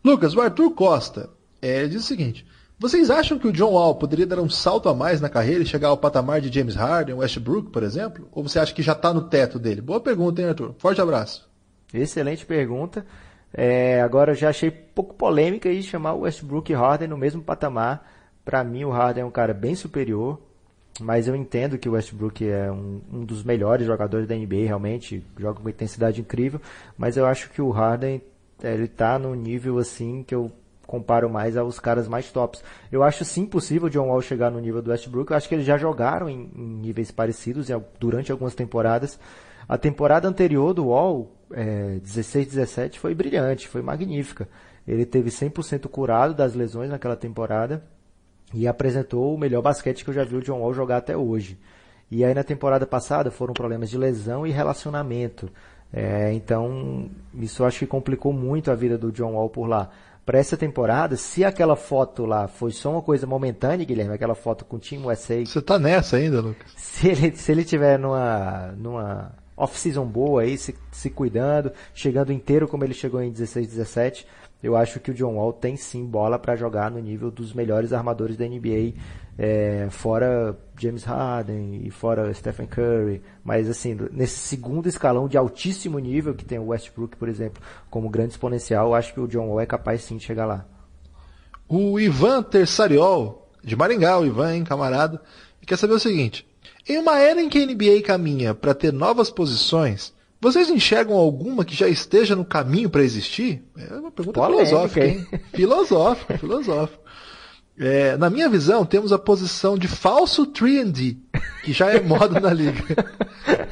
Lucas, o Arthur Costa é, diz o seguinte: vocês acham que o John Wall poderia dar um salto a mais na carreira e chegar ao patamar de James Harden, Westbrook, por exemplo? Ou você acha que já está no teto dele? Boa pergunta, hein, Arthur? Forte abraço. Excelente pergunta. É, agora eu já achei pouco polêmica aí chamar o Westbrook e Harden no mesmo patamar. Para mim, o Harden é um cara bem superior, mas eu entendo que o Westbrook é um, um dos melhores jogadores da NBA, realmente joga com intensidade incrível. Mas eu acho que o Harden ele tá no nível assim que eu comparo mais aos caras mais tops. Eu acho sim possível o John Wall chegar no nível do Westbrook. Eu acho que eles já jogaram em, em níveis parecidos durante algumas temporadas. A temporada anterior do Wall, é, 16-17, foi brilhante, foi magnífica. Ele teve 100% curado das lesões naquela temporada e apresentou o melhor basquete que eu já vi o John Wall jogar até hoje. E aí na temporada passada foram problemas de lesão e relacionamento. É, então, isso acho que complicou muito a vida do John Wall por lá. Para essa temporada, se aquela foto lá foi só uma coisa momentânea, Guilherme, aquela foto com o Team USA. Você tá nessa ainda, Lucas? Se ele, se ele tiver numa, numa off-season boa aí, se, se cuidando, chegando inteiro como ele chegou em 16, 17, eu acho que o John Wall tem sim bola para jogar no nível dos melhores armadores da NBA, é, fora James Harden e fora Stephen Curry, mas assim, nesse segundo escalão de altíssimo nível que tem o Westbrook, por exemplo, como grande exponencial, eu acho que o John Wall é capaz sim de chegar lá. O Ivan Tersariol, de Maringá, o Ivan, hein, camarada, quer saber o seguinte: em uma era em que a NBA caminha para ter novas posições, vocês enxergam alguma que já esteja no caminho para existir? É uma pergunta Polêmica, filosófica, hein? filosófica, filosófica. É, na minha visão, temos a posição de falso 3D, que já é moda na liga.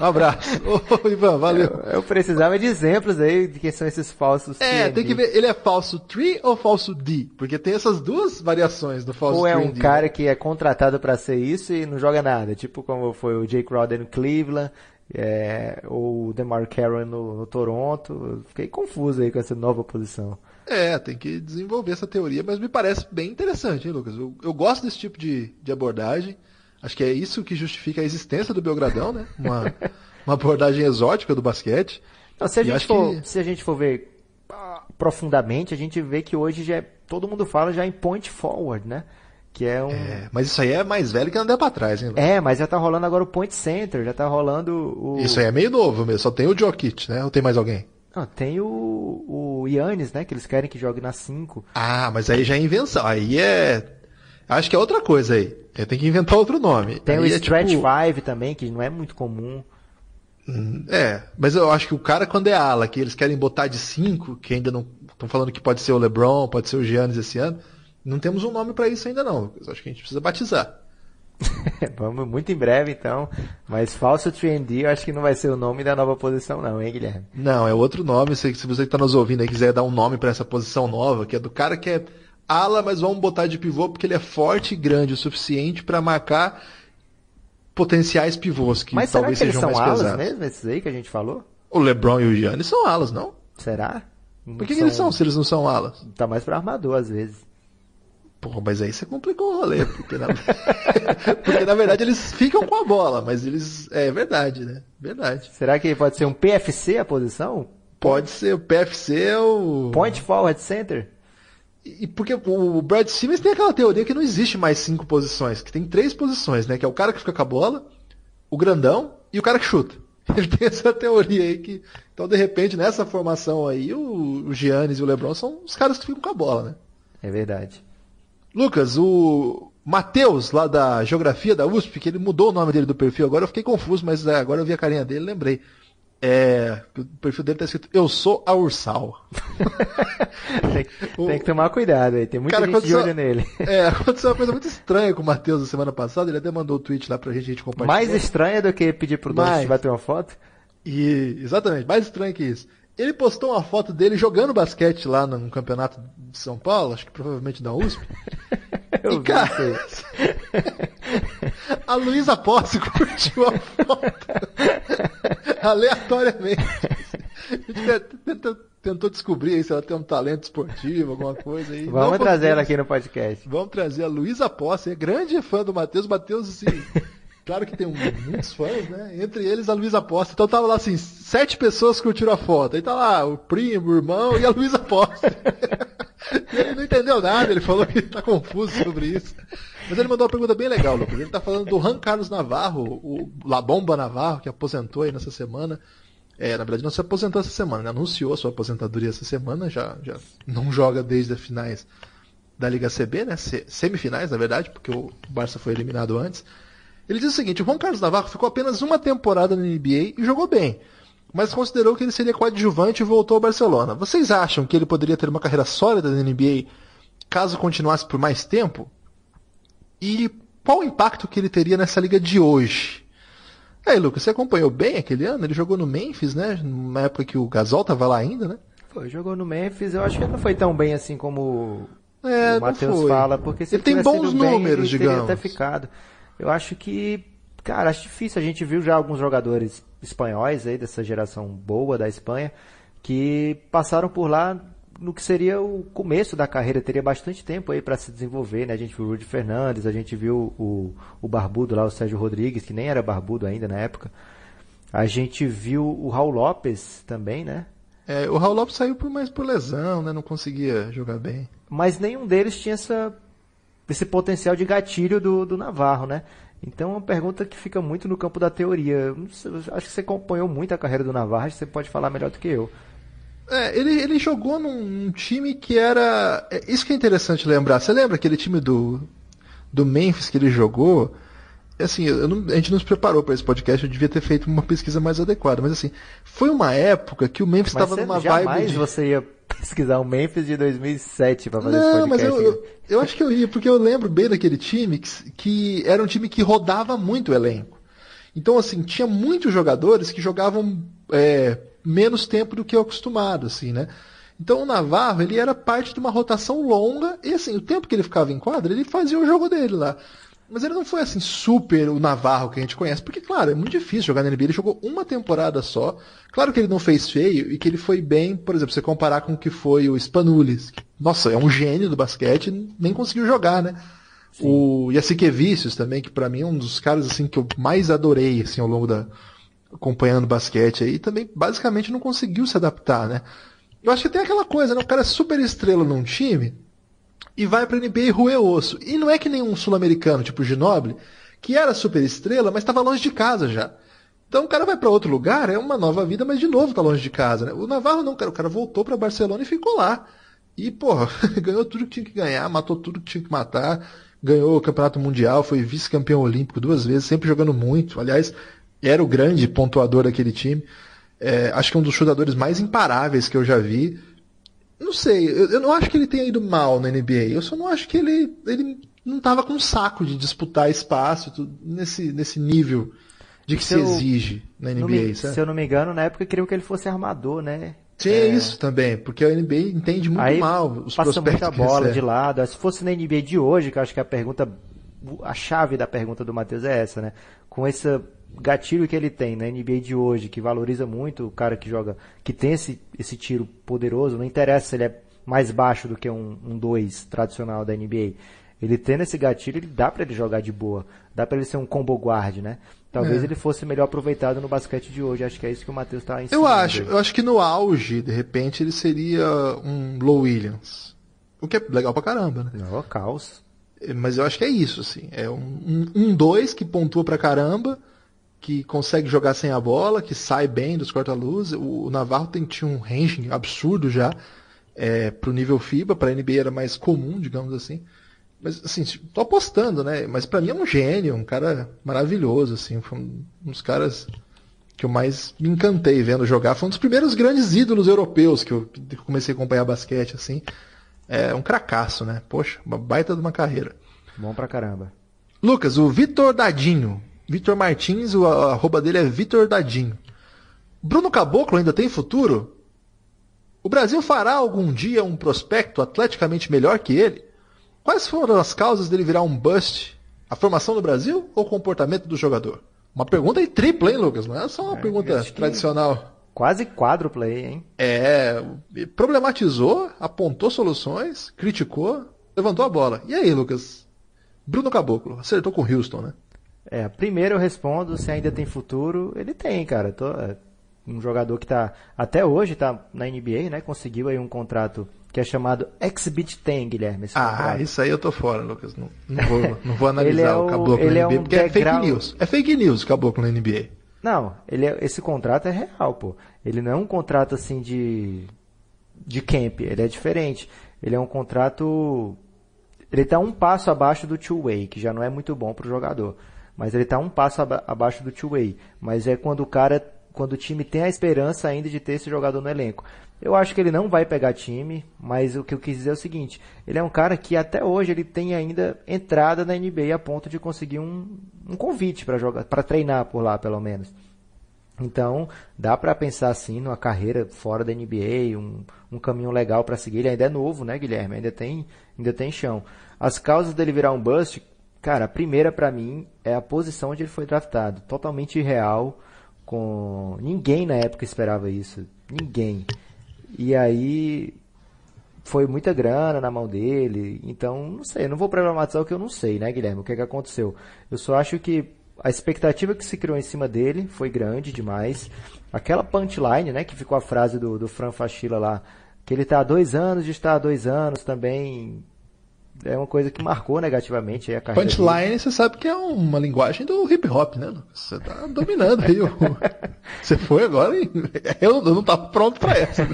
Um abraço. Ô, Ivan, valeu. Eu, eu, precisava de exemplos aí de quem são esses falsos É, 3D. tem que ver, ele é falso 3 ou falso D? Porque tem essas duas variações do falso 3D. Ou é um cara que é contratado para ser isso e não joga nada, tipo como foi o Jake Crowder no Cleveland, é, ou o DeMar Carroll no, no Toronto. Fiquei confuso aí com essa nova posição. É, tem que desenvolver essa teoria, mas me parece bem interessante, hein, Lucas? Eu, eu gosto desse tipo de, de abordagem. Acho que é isso que justifica a existência do Belgradão, né? Uma, uma abordagem exótica do basquete. Não, se, a gente for, que... se a gente for ver profundamente, a gente vê que hoje já é, todo mundo fala já em point forward, né? Que é um. É, mas isso aí é mais velho que andar pra trás, hein? É, mas já tá rolando agora o Point Center, já tá rolando o. Isso aí é meio novo mesmo, só tem o Jokic, né? Ou tem mais alguém? Não, tem o, o Yannis, né? Que eles querem que jogue na 5. Ah, mas aí já é invenção. Aí é. Acho que é outra coisa aí. Tem que inventar outro nome. Tem aí o é Stretch tipo- 5 também, que não é muito comum. É, mas eu acho que o cara quando é ala, que eles querem botar de 5, que ainda não estão falando que pode ser o LeBron, pode ser o Giannis esse ano, não temos um nome pra isso ainda não. Acho que a gente precisa batizar. Vamos muito em breve, então. Mas falso 3D, eu acho que não vai ser o nome da nova posição, não, hein, Guilherme? Não, é outro nome. Se, se você que tá nos ouvindo aí quiser dar um nome pra essa posição nova, que é do cara que é ala, mas vamos botar de pivô porque ele é forte e grande o suficiente pra marcar potenciais pivôs que Mas será talvez que eles sejam são mais alas pesados. mesmo, esses aí que a gente falou? O LeBron e o Giannis são alas, não? Será? Por que, que eles são se eles não são alas? Tá mais pra armador, às vezes. Porra, mas aí você complicou o rolê, porque na... porque na verdade eles ficam com a bola, mas eles. É verdade, né? Verdade. Será que pode ser um PFC a posição? Pode ser o PFC é o. Point Forward Center? E porque o Brad Stevens tem aquela teoria que não existe mais cinco posições, que tem três posições, né? Que é o cara que fica com a bola, o grandão e o cara que chuta. Ele tem essa teoria aí que. Então, de repente, nessa formação aí, o, o Giannis e o Lebron são os caras que ficam com a bola, né? É verdade. Lucas, o Matheus, lá da Geografia da USP, que ele mudou o nome dele do perfil agora, eu fiquei confuso, mas é, agora eu vi a carinha dele lembrei. É, o perfil dele tá escrito Eu sou a Ursal. tem, tem que tomar cuidado aí, tem muita Cara, gente de olho nele. É, aconteceu uma coisa muito estranha com o Matheus na semana passada, ele até mandou o tweet lá pra gente, a gente compartilhou. Mais estranha do que pedir pro dono Mais. bater uma foto? E, exatamente, mais estranho que isso. Ele postou uma foto dele jogando basquete lá no campeonato de São Paulo, acho que provavelmente da USP. Eu E, cara, a Luísa Posse curtiu a foto aleatoriamente. A gente tentou, tentou descobrir aí se ela tem um talento esportivo, alguma coisa aí. Vamos Não trazer ela aqui no podcast. Vamos trazer a Luísa Posse, é grande fã do Matheus. Matheus, assim, claro que tem um- muitos fãs, né? Entre eles a Luísa Posse. Então tava lá assim, sete pessoas curtiram a foto. Aí tá lá o primo, o irmão e a Luísa Posse. E ele não entendeu nada, ele falou que tá confuso sobre isso. Mas ele mandou uma pergunta bem legal, Lucas. Ele tá falando do Juan Carlos Navarro, o La Bomba Navarro, que aposentou aí nessa semana. É, na verdade não se aposentou essa semana, né? anunciou sua aposentadoria essa semana, já, já não joga desde as finais da Liga CB, né? Se- Semifinais, na verdade, porque o Barça foi eliminado antes. Ele diz o seguinte: o Juan Carlos Navarro ficou apenas uma temporada na NBA e jogou bem, mas considerou que ele seria coadjuvante e voltou ao Barcelona. Vocês acham que ele poderia ter uma carreira sólida na NBA caso continuasse por mais tempo? E qual o impacto que ele teria nessa liga de hoje? Aí, Lucas, você acompanhou bem aquele ano? Ele jogou no Memphis, né? Na época que o Gasol tava lá ainda, né? Pô, jogou no Memphis, eu acho que ele não foi tão bem assim como É, o Matheus foi. fala, porque se Ele tem tivesse bons ido bem, números, ele teria digamos. até ficado. Eu acho que, cara, acho difícil. A gente viu já alguns jogadores espanhóis aí dessa geração boa da Espanha que passaram por lá no que seria o começo da carreira, teria bastante tempo aí para se desenvolver, né? A gente viu o Rudy Fernandes, a gente viu o, o barbudo lá, o Sérgio Rodrigues, que nem era barbudo ainda na época. A gente viu o Raul Lopes também, né? É, o Raul Lopes saiu por mais por lesão, né? Não conseguia jogar bem. mas nenhum deles tinha essa, esse potencial de gatilho do, do Navarro, né? Então é uma pergunta que fica muito no campo da teoria. Acho que você acompanhou muito a carreira do Navarro, acho que você pode falar melhor do que eu. É, ele, ele jogou num, num time que era. é, isso que é interessante lembrar. Você lembra aquele time do, do Memphis que ele jogou? Assim, eu não- a gente não se preparou para esse podcast, eu devia ter feito uma pesquisa mais adequada. Mas assim, foi uma época que o Memphis estava numa jamais vibe. De... você ia pesquisar o Memphis de 2007 para fazer Não, esse mas podcast. eu, eu, eu acho que eu ia, porque eu lembro bem daquele time que, que era um time que rodava muito o elenco. Então, assim, tinha muitos jogadores que jogavam é, menos tempo do que eu acostumado, assim, né? Então o Navarro, ele era parte de uma rotação longa, e assim, o tempo que ele ficava em quadra, ele fazia o jogo dele lá. Mas ele não foi assim super o Navarro que a gente conhece, porque claro, é muito difícil jogar na NBA, ele jogou uma temporada só. Claro que ele não fez feio e que ele foi bem, por exemplo, você comparar com o que foi o Spanulis. Nossa, é um gênio do basquete, nem conseguiu jogar, né? O Jassikevicius também, que pra mim é um dos caras assim que eu mais adorei assim ao longo da acompanhando basquete aí, também basicamente não conseguiu se adaptar, né? Eu acho que tem aquela coisa, né? O cara é super estrela num time e vai pra NBA e roer osso. E não é que nem um sul-americano, tipo o Ginoble, que era super estrela, mas estava longe de casa já. Então o cara vai pra outro lugar, é uma nova vida, mas de novo tá longe de casa, né? O Navarro não, cara, o cara voltou pra Barcelona e ficou lá. E, porra, ganhou tudo que tinha que ganhar, matou tudo que tinha que matar, ganhou o campeonato mundial, foi vice-campeão olímpico duas vezes, sempre jogando muito. Aliás, era o grande pontuador daquele time. É, acho que é um dos chutadores mais imparáveis que eu já vi. Não sei, eu, eu, não acho que ele tenha ido mal na NBA. Eu só não acho que ele, ele não estava com saco de disputar espaço tudo, nesse, nesse nível de que se, se exige na NBA. Me? Se eu não me engano, na época queriam que ele fosse armador, né? Tinha é... isso também, porque a NBA entende muito Aí mal os passa muita bola de lado. Se fosse na NBA de hoje, que eu acho que a pergunta, a chave da pergunta do Matheus é essa, né? Com esse gatilho que ele tem na NBA de hoje, que valoriza muito o cara que joga, que tem esse, esse tiro poderoso, não interessa se ele é mais baixo do que um 2 um tradicional da NBA. Ele tendo esse gatilho, ele dá para ele jogar de boa. Dá para ele ser um combo guard, né? Talvez é. ele fosse melhor aproveitado no basquete de hoje. Acho que é isso que o Matheus está ensinando. Eu acho. Eu acho que no auge, de repente, ele seria um Low Williams. O que é legal pra caramba, né? Não, caos. Mas eu acho que é isso, assim. É um 2 um, dois que pontua pra caramba, que consegue jogar sem a bola, que sai bem dos corta-luz. O, o Navarro tem, tinha um range absurdo já é, pro nível FIBA, pra NBA era mais comum, digamos assim. Mas, assim, tô apostando, né? Mas para mim é um gênio, um cara maravilhoso, assim. Foi um dos caras que eu mais me encantei vendo jogar. Foi um dos primeiros grandes ídolos europeus que eu comecei a acompanhar basquete, assim. É um cracaço, né? Poxa, uma baita de uma carreira. Bom pra caramba. Lucas, o Vitor Dadinho. Vitor Martins, o arroba dele é Vitor Dadinho. Bruno Caboclo ainda tem futuro? O Brasil fará algum dia um prospecto atleticamente melhor que ele? Quais foram as causas dele virar um bust? A formação do Brasil ou o comportamento do jogador? Uma pergunta aí tripla, hein, Lucas? Não é só uma é, pergunta tradicional. Quase quádrupla aí, hein? É, problematizou, apontou soluções, criticou, levantou a bola. E aí, Lucas? Bruno Caboclo, acertou com o Houston, né? É, primeiro eu respondo se ainda tem futuro. Ele tem, cara. Tô, é, um jogador que tá até hoje tá na NBA, né? Conseguiu aí um contrato que é chamado Exhibit 10, Guilherme. ah, contrato. isso aí eu tô fora, Lucas. Não, não vou, não vou analisar é o, o caboclo na NBA, é um porque degrau... é fake news. É fake news o caboclo na NBA. Não, ele é, esse contrato é real, pô. Ele não é um contrato assim de de camp, ele é diferente. Ele é um contrato ele está um passo abaixo do two-way, que já não é muito bom para o jogador. Mas ele está um passo abaixo do two-way. Mas é quando o cara quando o time tem a esperança ainda de ter esse jogador no elenco. Eu acho que ele não vai pegar time, mas o que eu quis dizer é o seguinte: ele é um cara que até hoje ele tem ainda entrada na NBA a ponto de conseguir um, um convite para jogar, para treinar por lá, pelo menos. Então, dá para pensar assim numa carreira fora da NBA, um, um caminho legal para seguir. Ele ainda é novo, né, Guilherme? Ainda tem, ainda tem chão. As causas dele virar um bust, cara, a primeira para mim é a posição onde ele foi draftado, totalmente irreal com ninguém na época esperava isso, ninguém. E aí foi muita grana na mão dele, então não sei, não vou problematizar o que eu não sei, né, Guilherme? O que é que aconteceu? Eu só acho que a expectativa que se criou em cima dele foi grande demais. Aquela punchline, né, que ficou a frase do, do Fran Fachila lá, que ele está há dois anos de estar há dois anos também é uma coisa que marcou negativamente a carreira. Punchline, você sabe que é uma linguagem do hip hop, né? Você tá dominando aí. você foi agora e eu não tava pronto para essa.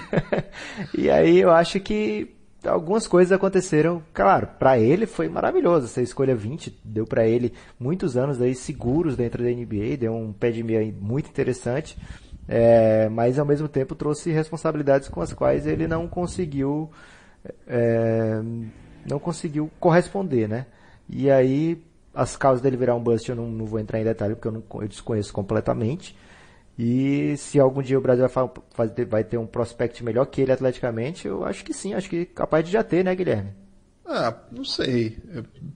e aí eu acho que algumas coisas aconteceram. Claro, para ele foi maravilhoso. Essa escolha 20 deu para ele muitos anos aí seguros dentro da NBA, deu um pé de meia muito interessante. É, mas ao mesmo tempo trouxe responsabilidades com as quais ele não conseguiu é, não conseguiu corresponder, né? E aí, as causas dele virar um bust eu não, não vou entrar em detalhe porque eu, não, eu desconheço completamente. E se algum dia o Brasil vai, ter um prospect melhor que ele atleticamente, eu acho que sim, acho que capaz de já ter, né, Guilherme? Ah, não sei.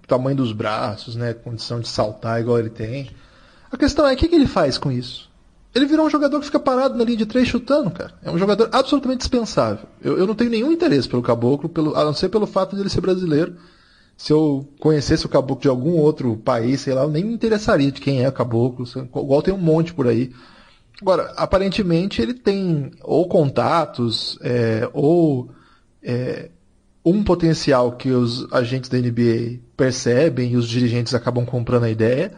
tamanho dos braços, né? Condição de saltar igual ele tem. A questão é, o que, que ele faz com isso? Ele virou um jogador que fica parado na linha de três chutando, cara. É um jogador absolutamente dispensável. Eu, eu não tenho nenhum interesse pelo Caboclo, pelo, a não ser pelo fato de ele ser brasileiro. Se eu conhecesse o Caboclo de algum outro país, sei lá, eu nem me interessaria de quem é o Caboclo. Igual tem um monte por aí. Agora, aparentemente ele tem ou contatos, é, ou é, um potencial que os agentes da NBA percebem e os dirigentes acabam comprando a ideia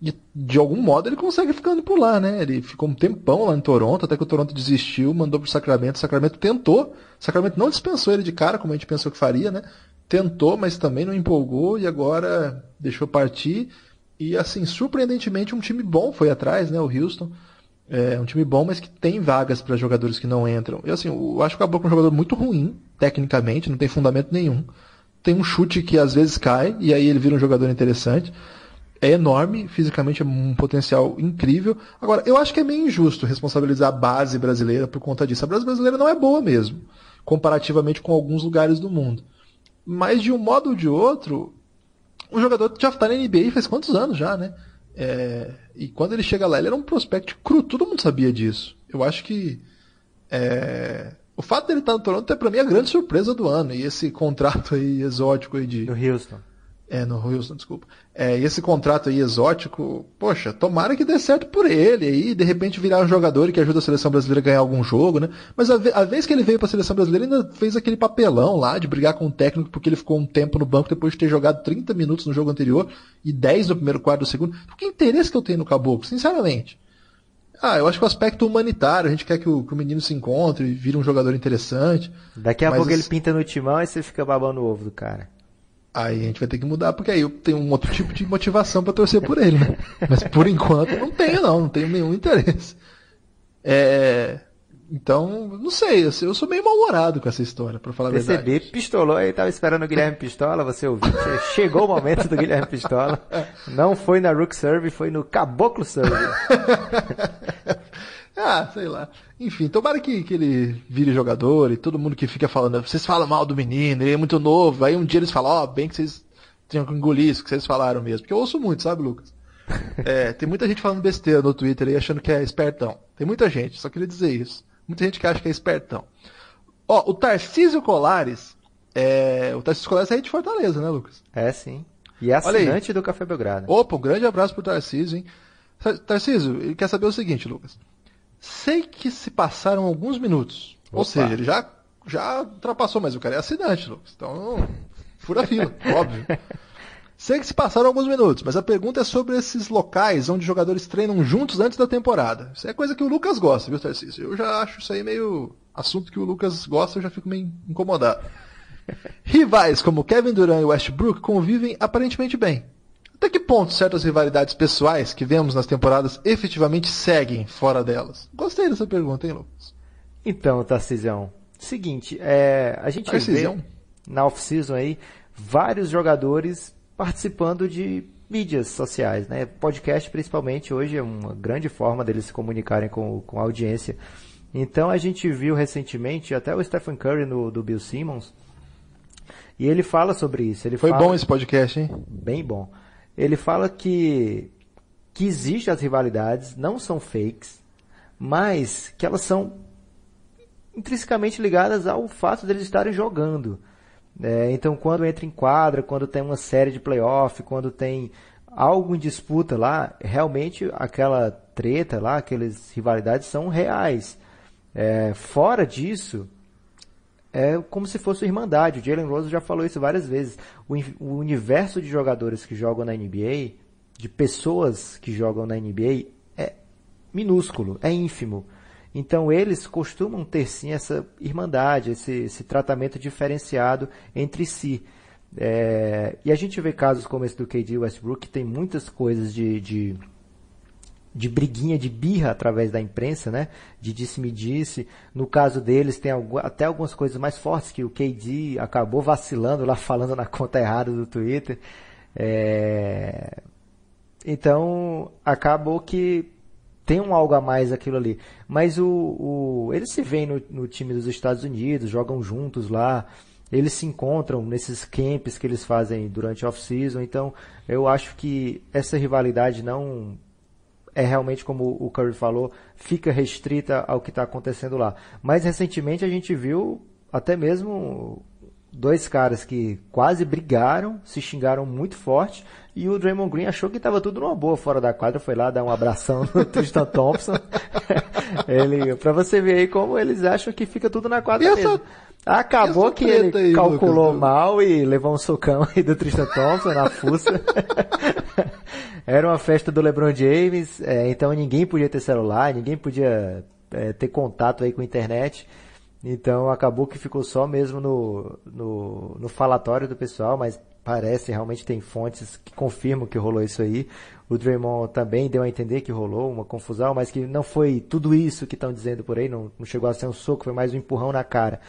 de, de algum modo ele consegue ficando por lá, né? Ele ficou um tempão lá em Toronto, até que o Toronto desistiu, mandou pro Sacramento, o Sacramento tentou, o Sacramento não dispensou ele de cara, como a gente pensou que faria, né? tentou, mas também não empolgou e agora deixou partir. E assim, surpreendentemente, um time bom foi atrás, né? O Houston. É um time bom, mas que tem vagas para jogadores que não entram. Eu assim, eu acho que o Caboclo é um jogador muito ruim, tecnicamente, não tem fundamento nenhum. Tem um chute que às vezes cai, e aí ele vira um jogador interessante. É enorme, fisicamente é um potencial incrível. Agora, eu acho que é meio injusto responsabilizar a base brasileira por conta disso. A base brasileira não é boa mesmo, comparativamente com alguns lugares do mundo. Mas de um modo ou de outro, o jogador já está na NBA faz quantos anos já, né? É, e quando ele chega lá, ele era um prospect cru, todo mundo sabia disso. Eu acho que é, o fato dele estar no Toronto é para mim a grande surpresa do ano. E esse contrato aí exótico aí de. No Houston. É, no Wilson, desculpa. É, e esse contrato aí exótico, poxa, tomara que dê certo por ele aí, de repente virar um jogador que ajuda a seleção brasileira a ganhar algum jogo, né? Mas a, ve a vez que ele veio para a seleção brasileira, ainda fez aquele papelão lá de brigar com o técnico porque ele ficou um tempo no banco depois de ter jogado 30 minutos no jogo anterior e 10 no primeiro quarto do segundo. Que interesse que eu tenho no Caboclo, sinceramente? Ah, eu acho que o aspecto humanitário, a gente quer que o, que o menino se encontre e vire um jogador interessante. Daqui a pouco ele pinta no timão e você fica babando o ovo do cara. Aí a gente vai ter que mudar, porque aí eu tenho um outro tipo de motivação para torcer por ele, né? Mas por enquanto não tenho não, não tenho nenhum interesse. É... Então, não sei, eu sou meio mal-humorado com essa história, para falar Percebi, a verdade. pistolou aí, tava esperando o Guilherme Pistola, você ouviu, chegou o momento do Guilherme Pistola. Não foi na Rook Serve, foi no Caboclo Serve. Ah, sei lá. Enfim, tomara que, que ele vire jogador e todo mundo que fica falando, vocês falam mal do menino, ele é muito novo. Aí um dia eles falam, ó, oh, bem que vocês tinham que engolir isso que vocês falaram mesmo. Porque eu ouço muito, sabe, Lucas? É, tem muita gente falando besteira no Twitter aí achando que é espertão. Tem muita gente, só queria dizer isso. Muita gente que acha que é espertão. Ó, o Tarcísio Colares, é... o Tarcísio Colares é de Fortaleza, né, Lucas? É, sim. E é assinante do Café Belgrado. Opa, um grande abraço pro Tarcísio, hein? Tarcísio, ele quer saber o seguinte, Lucas. Sei que se passaram alguns minutos. Opa. Ou seja, ele já, já ultrapassou, mas o cara é assinante, Lucas. Então, fura fila, óbvio. Sei que se passaram alguns minutos, mas a pergunta é sobre esses locais onde jogadores treinam juntos antes da temporada. Isso é coisa que o Lucas gosta, viu, Tarcísio? Eu já acho isso aí meio assunto que o Lucas gosta, eu já fico meio incomodado. Rivais como Kevin Durant e Westbrook convivem aparentemente bem. Até que ponto certas rivalidades pessoais que vemos nas temporadas efetivamente seguem fora delas? Gostei dessa pergunta, hein, Lucas? Então, Tarcisão, seguinte, é, a gente Tarcisão. vê na off-season aí vários jogadores participando de mídias sociais, né? Podcast principalmente hoje é uma grande forma deles se comunicarem com, com a audiência. Então a gente viu recentemente até o Stephen Curry no, do Bill Simmons e ele fala sobre isso. Ele Foi fala... bom esse podcast, hein? Bem bom ele fala que, que existem as rivalidades, não são fakes, mas que elas são intrinsecamente ligadas ao fato deles estarem jogando. É, então, quando entra em quadra, quando tem uma série de playoff, quando tem algo em disputa lá, realmente aquela treta lá, aquelas rivalidades são reais. É, fora disso, é como se fosse irmandade. O Jalen Rose já falou isso várias vezes. O, o, universo de jogadores que jogam na NBA, de pessoas que jogam na NBA, é minúsculo, é ínfimo. Então eles costumam ter sim essa irmandade, esse, esse tratamento diferenciado entre si. É, e a gente vê casos como esse do KD Westbrook, que tem muitas coisas de, de de briguinha, de birra através da imprensa, né? De disse-me-disse. No caso deles, tem até algumas coisas mais fortes que o KD acabou vacilando lá, falando na conta errada do Twitter. É... Então, acabou que tem um algo a mais aquilo ali. Mas o, o... eles se veem no, no time dos Estados Unidos, jogam juntos lá eles se encontram nesses camps que eles fazem durante off-season, então eu acho que essa rivalidade não é realmente, como o Curry falou, fica restrita ao que está acontecendo lá. Mas recentemente a gente viu até mesmo dois caras que quase brigaram, se xingaram muito forte, e o Draymond Green achou que estava tudo numa boa fora da quadra, foi lá dar um abração no Tristan Thompson. ele, para você ver aí como eles acham que fica tudo na quadra essa, mesmo. Acabou que ele aí, calculou Lucas, mal e levou um socão aí do Tristan Thompson na fuça. Era uma festa do LeBron James, é, então ninguém podia ter celular, ninguém podia é, ter contato aí com a internet. Então acabou que ficou só mesmo no, no, no falatório do pessoal, mas parece realmente tem fontes que confirmam que rolou isso aí. O Draymond também deu a entender que rolou uma confusão, mas que não foi tudo isso que estão dizendo por aí, não, não chegou a ser um soco, foi mais um empurrão na cara.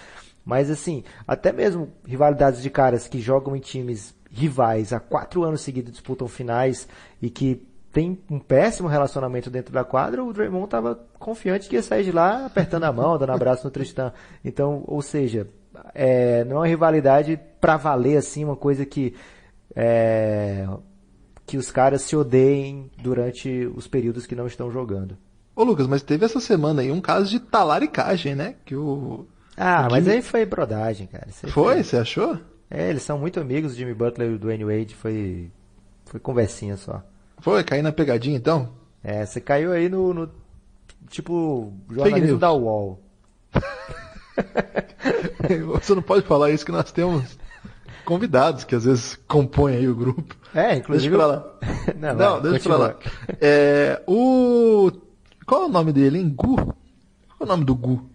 Mas assim, até mesmo rivalidades de caras que jogam em times rivais há quatro anos seguidos disputam finais e que tem um péssimo relacionamento dentro da quadra, o Draymond estava confiante que ia sair de lá apertando a mão, dando abraço no Tristan. Então, ou seja, é, não é uma rivalidade para valer assim, uma coisa que é, que os caras se odeiem durante os períodos que não estão jogando. Ô Lucas, mas teve essa semana aí um caso de talaricagem, né? Que o. Ah, mas aí foi brodagem, cara. Foi? foi? Você achou? É, eles são muito amigos, Jimmy Butler e o Dwayne Wade, foi, foi conversinha só. Foi? Cair na pegadinha então? É, você caiu aí no, no tipo, jornalismo da UOL. você não pode falar isso que nós temos convidados que às vezes compõem aí o grupo. É, inclusive. Deixa pra lá. não, não vai, deixa continua. pra lá. É, o. Qual é o nome dele, hein? Gu? Qual é o nome do Gu?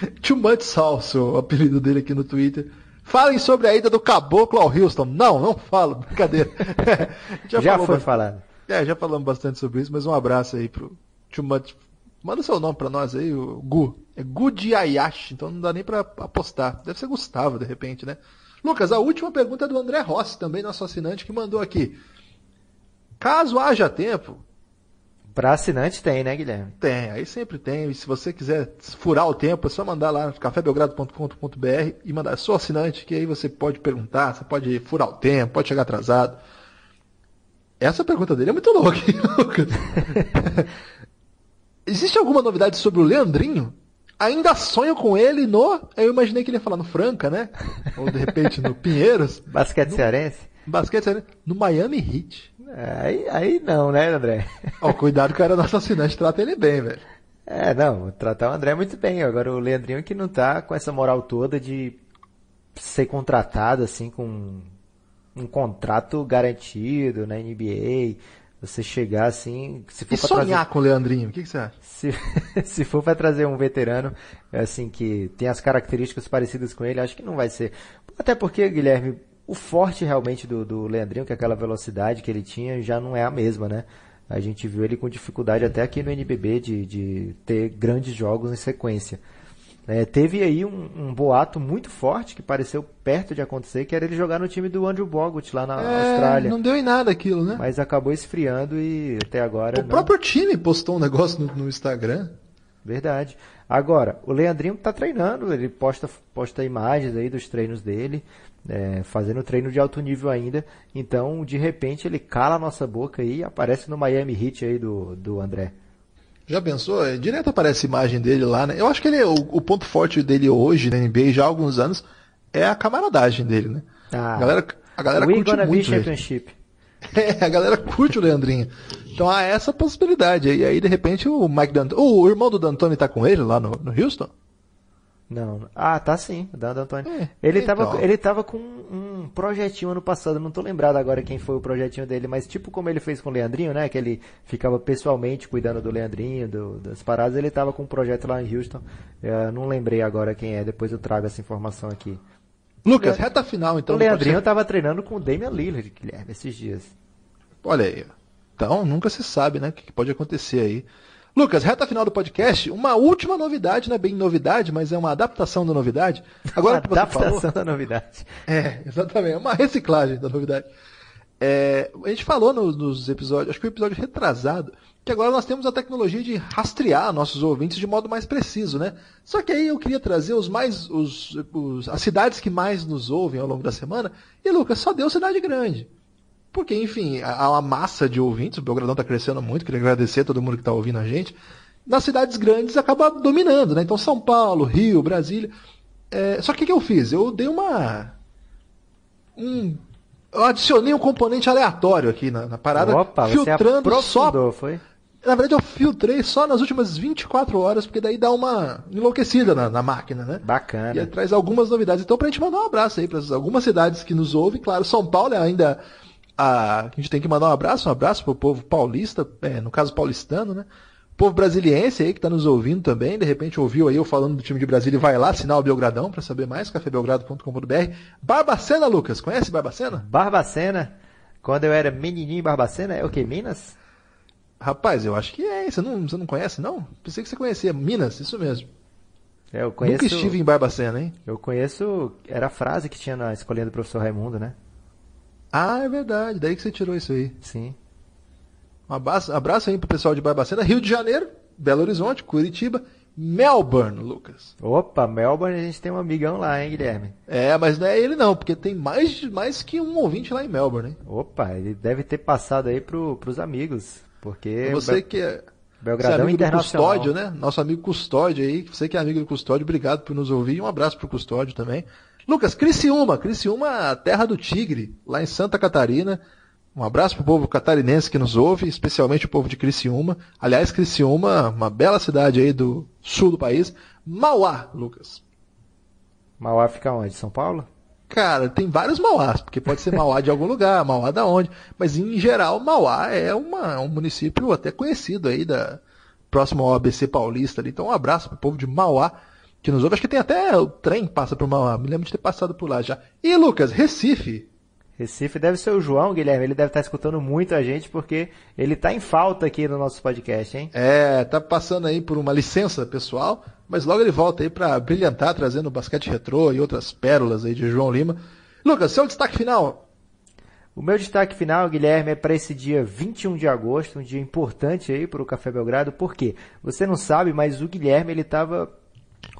Too Much Salsa, o apelido dele aqui no Twitter. Falem sobre a ida do caboclo ao Houston. Não, não falo, brincadeira. já, já foi falado. É, já falamos bastante sobre isso, mas um abraço aí pro Too Much. Manda seu nome pra nós aí, o Gu. É Gu de Ayashi, então não dá nem pra apostar. Deve ser Gustavo, de repente, né? Lucas, a última pergunta é do André Rossi, também nosso assinante, que mandou aqui. Caso haja tempo. Para assinante tem, né, Guilherme? Tem, aí sempre tem. E se você quiser furar o tempo, é só mandar lá no cafébelgrado.com.br e mandar sou assinante, que aí você pode perguntar, você pode furar o tempo, pode chegar atrasado. Essa pergunta dele é muito louca, hein, Lucas? Existe alguma novidade sobre o Leandrinho? ainda sonho com ele no. Eu imaginei que ele ia falar no Franca, né? Ou de repente no Pinheiros. Basquete no, cearense? Basquete cearense. No Miami Heat. Aí, aí não, né, André? Ó, cuidado que o cara nosso assinante trata ele bem, velho. É, não, tratar o André muito bem. Agora o Leandrinho que não tá com essa moral toda de ser contratado assim com um contrato garantido na NBA, você chegar assim. Se for e sonhar trazer... com o Leandrinho, o que, que você acha? Se, se for para trazer um veterano, assim, que tem as características parecidas com ele, acho que não vai ser. Até porque, Guilherme, o forte realmente do, do Leandrinho, que é aquela velocidade que ele tinha, já não é a mesma, né? A gente viu ele com dificuldade até aqui no NBB de, de ter grandes jogos em sequência. É, teve aí um, um, boato muito forte que pareceu perto de acontecer, que era ele jogar no time do Andrew Bogut lá na é, Austrália. Não deu em nada aquilo, né? Mas acabou esfriando e até agora. O não... próprio time postou um negócio no, no, Instagram. Verdade. Agora, o Leandrinho tá treinando, ele posta, posta imagens aí dos treinos dele, é, fazendo treino de alto nível ainda. Então, de repente, ele cala a nossa boca e aparece no Miami Heat aí do, do André. Já pensou? É, direto aparece a imagem dele lá, né? Eu acho que ele, o, o ponto forte dele hoje na NBA já há alguns anos é a camaradagem dele, né? Ah, a galera, a galera curte muito Championship. É, a galera curte o Leandrinho. Então há essa possibilidade. E aí, de repente, o Mike D'Antoni... O irmão do D'Antoni tá com ele lá no, no Houston? Não. Ah, tá sim, o Dando Antônio. É, ele, então. tava, ele tava com um projetinho ano passado, não tô lembrado agora quem foi o projetinho dele, mas tipo como ele fez com o Leandrinho, né? Que ele ficava pessoalmente cuidando do Leandrinho, do, das paradas, ele tava com um projeto lá em Houston. Eu não lembrei agora quem é, depois eu trago essa informação aqui. Lucas, reta final então. O Leandrinho pode... tava treinando com o Damian Lillard, Guilherme, esses dias. Olha aí. Então, nunca se sabe, né? O que pode acontecer aí. Lucas, reta final do podcast, uma última novidade, não é bem novidade, mas é uma adaptação da novidade. Agora uma que você adaptação falou, da novidade. É, exatamente, é uma reciclagem da novidade. É, a gente falou nos, nos episódios, acho que o episódio retrasado, que agora nós temos a tecnologia de rastrear nossos ouvintes de modo mais preciso, né? Só que aí eu queria trazer os mais, os, os, as cidades que mais nos ouvem ao longo da semana, e Lucas, só deu cidade grande. Porque, enfim, há uma massa de ouvintes, o Belgradão está crescendo muito, queria agradecer a todo mundo que está ouvindo a gente. Nas cidades grandes acaba dominando, né? Então São Paulo, Rio, Brasília. É, só que o que eu fiz? Eu dei uma. Um, eu adicionei um componente aleatório aqui na, na parada, Opa, filtrando só. Foi? Na verdade, eu filtrei só nas últimas 24 horas, porque daí dá uma enlouquecida na, na máquina, né? Bacana. E traz algumas novidades. Então, pra gente mandar um abraço aí para algumas cidades que nos ouvem. Claro, São Paulo é ainda a, a gente tem que mandar um abraço, um abraço pro povo paulista, é, no caso paulistano, né? povo brasiliense aí que está nos ouvindo também, de repente ouviu aí eu falando do time de Brasília e vai lá assinar o Belgradão para saber mais, cafébelgrado.com.br. Barbacena, Lucas, conhece Barbacena? Barbacena? Quando eu era menininho em Barbacena, é o que, Minas? Rapaz, eu acho que é, você não, você não conhece não? Pensei que você conhecia, Minas, isso mesmo. É, eu conheço, Nunca estive em Barbacena, hein? Eu conheço, era a frase que tinha na escolinha do professor Raimundo, né? Ah, é verdade, daí que você tirou isso aí. Sim. Um abraço, abraço aí pro pessoal de Barbacena, Rio de Janeiro, Belo Horizonte, Curitiba, Melbourne, Lucas. Opa, Melbourne a gente tem um amigão lá, hein, Guilherme? É, mas não é ele não, porque tem mais, mais que um ouvinte lá em Melbourne, hein? Opa, ele deve ter passado aí pro, pros amigos, porque... Você que é... Belgradão é amigo Internacional. do Custódio, né? Nosso amigo Custódio aí. Você que é amigo do Custódio, obrigado por nos ouvir. E um abraço pro Custódio também. Lucas, Criciúma. Criciúma, terra do tigre, lá em Santa Catarina. Um abraço pro povo catarinense que nos ouve, especialmente o povo de Criciúma. Aliás, Criciúma, uma bela cidade aí do sul do país. Mauá, Lucas. Mauá fica onde? São Paulo? Cara, tem vários Mauás, porque pode ser Mauá de algum lugar, Mauá da onde. Mas em geral, Mauá é uma, um município até conhecido aí da próximo ao ABC Paulista ali. Então um abraço pro povo de Mauá que nos ouve. Acho que tem até o trem passa por Mauá. Me lembro de ter passado por lá já. E Lucas, Recife. Recife deve ser o João, Guilherme. Ele deve estar escutando muito a gente porque ele está em falta aqui no nosso podcast, hein? É, tá passando aí por uma licença pessoal, mas logo ele volta aí para brilhantar, trazendo basquete retrô e outras pérolas aí de João Lima. Lucas, seu destaque final. O meu destaque final, Guilherme, é para esse dia 21 de agosto, um dia importante aí para o Café Belgrado. Por quê? Você não sabe, mas o Guilherme ele estava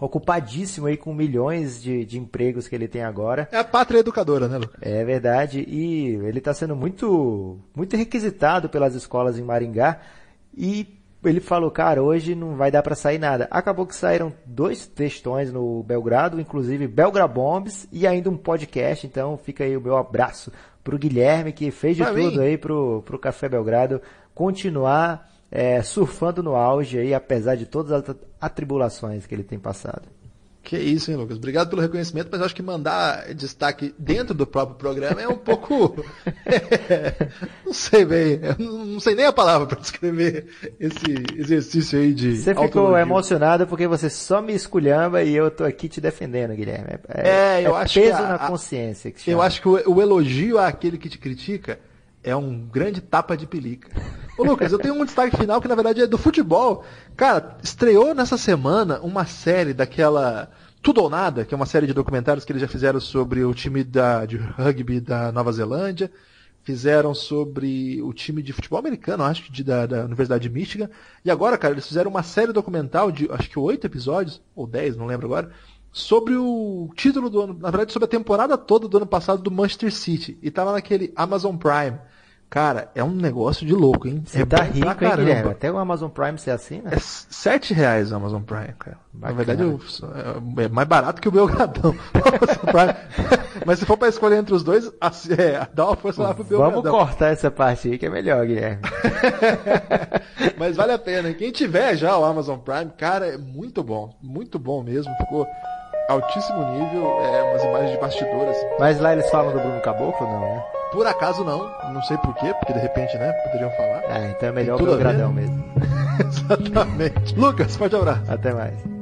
ocupadíssimo aí com milhões de, de empregos que ele tem agora. É a pátria educadora, né, Lucas? É verdade. E ele está sendo muito, muito requisitado pelas escolas em Maringá. E ele falou, cara, hoje não vai dar para sair nada. Acabou que saíram dois textões no Belgrado, inclusive Belgrabombs e ainda um podcast. Então fica aí o meu abraço pro Guilherme que fez de Pra tudo mim. aí pro, pro Café Belgrado continuar é, surfando no auge aí, apesar de todas as atribulações que ele tem passado. Que isso, hein, Lucas? Obrigado pelo reconhecimento, mas acho que mandar destaque dentro do próprio programa é um pouco. não sei bem, não sei nem a palavra para descrever esse exercício aí de. Você ficou emocionado porque você só me esculhamba e eu tô aqui te defendendo, Guilherme. É, eu acho que peso a- na consciência. Que Eu acho que o, o elogio àquele que te critica é um grande tapa de pelica. Ô Lucas, eu tenho um destaque final que na verdade é do futebol. Cara, estreou nessa semana uma série daquela Tudo ou Nada, que é uma série de documentários que eles já fizeram sobre o time da, de rugby da Nova Zelândia. Fizeram sobre o time de futebol americano, acho que da, da Universidade de Michigan. E agora, cara, eles fizeram uma série documental de acho que oito episódios, ou dez, não lembro agora, sobre o título do ano, na verdade sobre a temporada toda do ano passado do Manchester City. E tava naquele Amazon Prime. Cara, é um negócio de louco, hein? Você é tá rico, pra hein. Guilherme? Até o Amazon Prime ser assim, né? É s- sete reais o Amazon Prime, cara. Na Bacana. verdade, eu- é mais barato que o Belgradão. Mas se for pra escolher entre os dois, assi- é, dá uma força lá pro Belgradão. Vamos cortar essa parte aí que é melhor, Guilherme. Mas vale a pena. Quem tiver já o Amazon Prime, cara, é muito bom. Muito bom mesmo. Ficou altíssimo nível. É, umas imagens de bastidores. Mas lá eles falam do Bruno Caboclo, não, né? Por acaso não. Não sei porquê, porque de repente, né? Poderiam falar. Ah, então é melhor o Belgradão né? mesmo. Exatamente. Lucas, forte abraço. Até mais.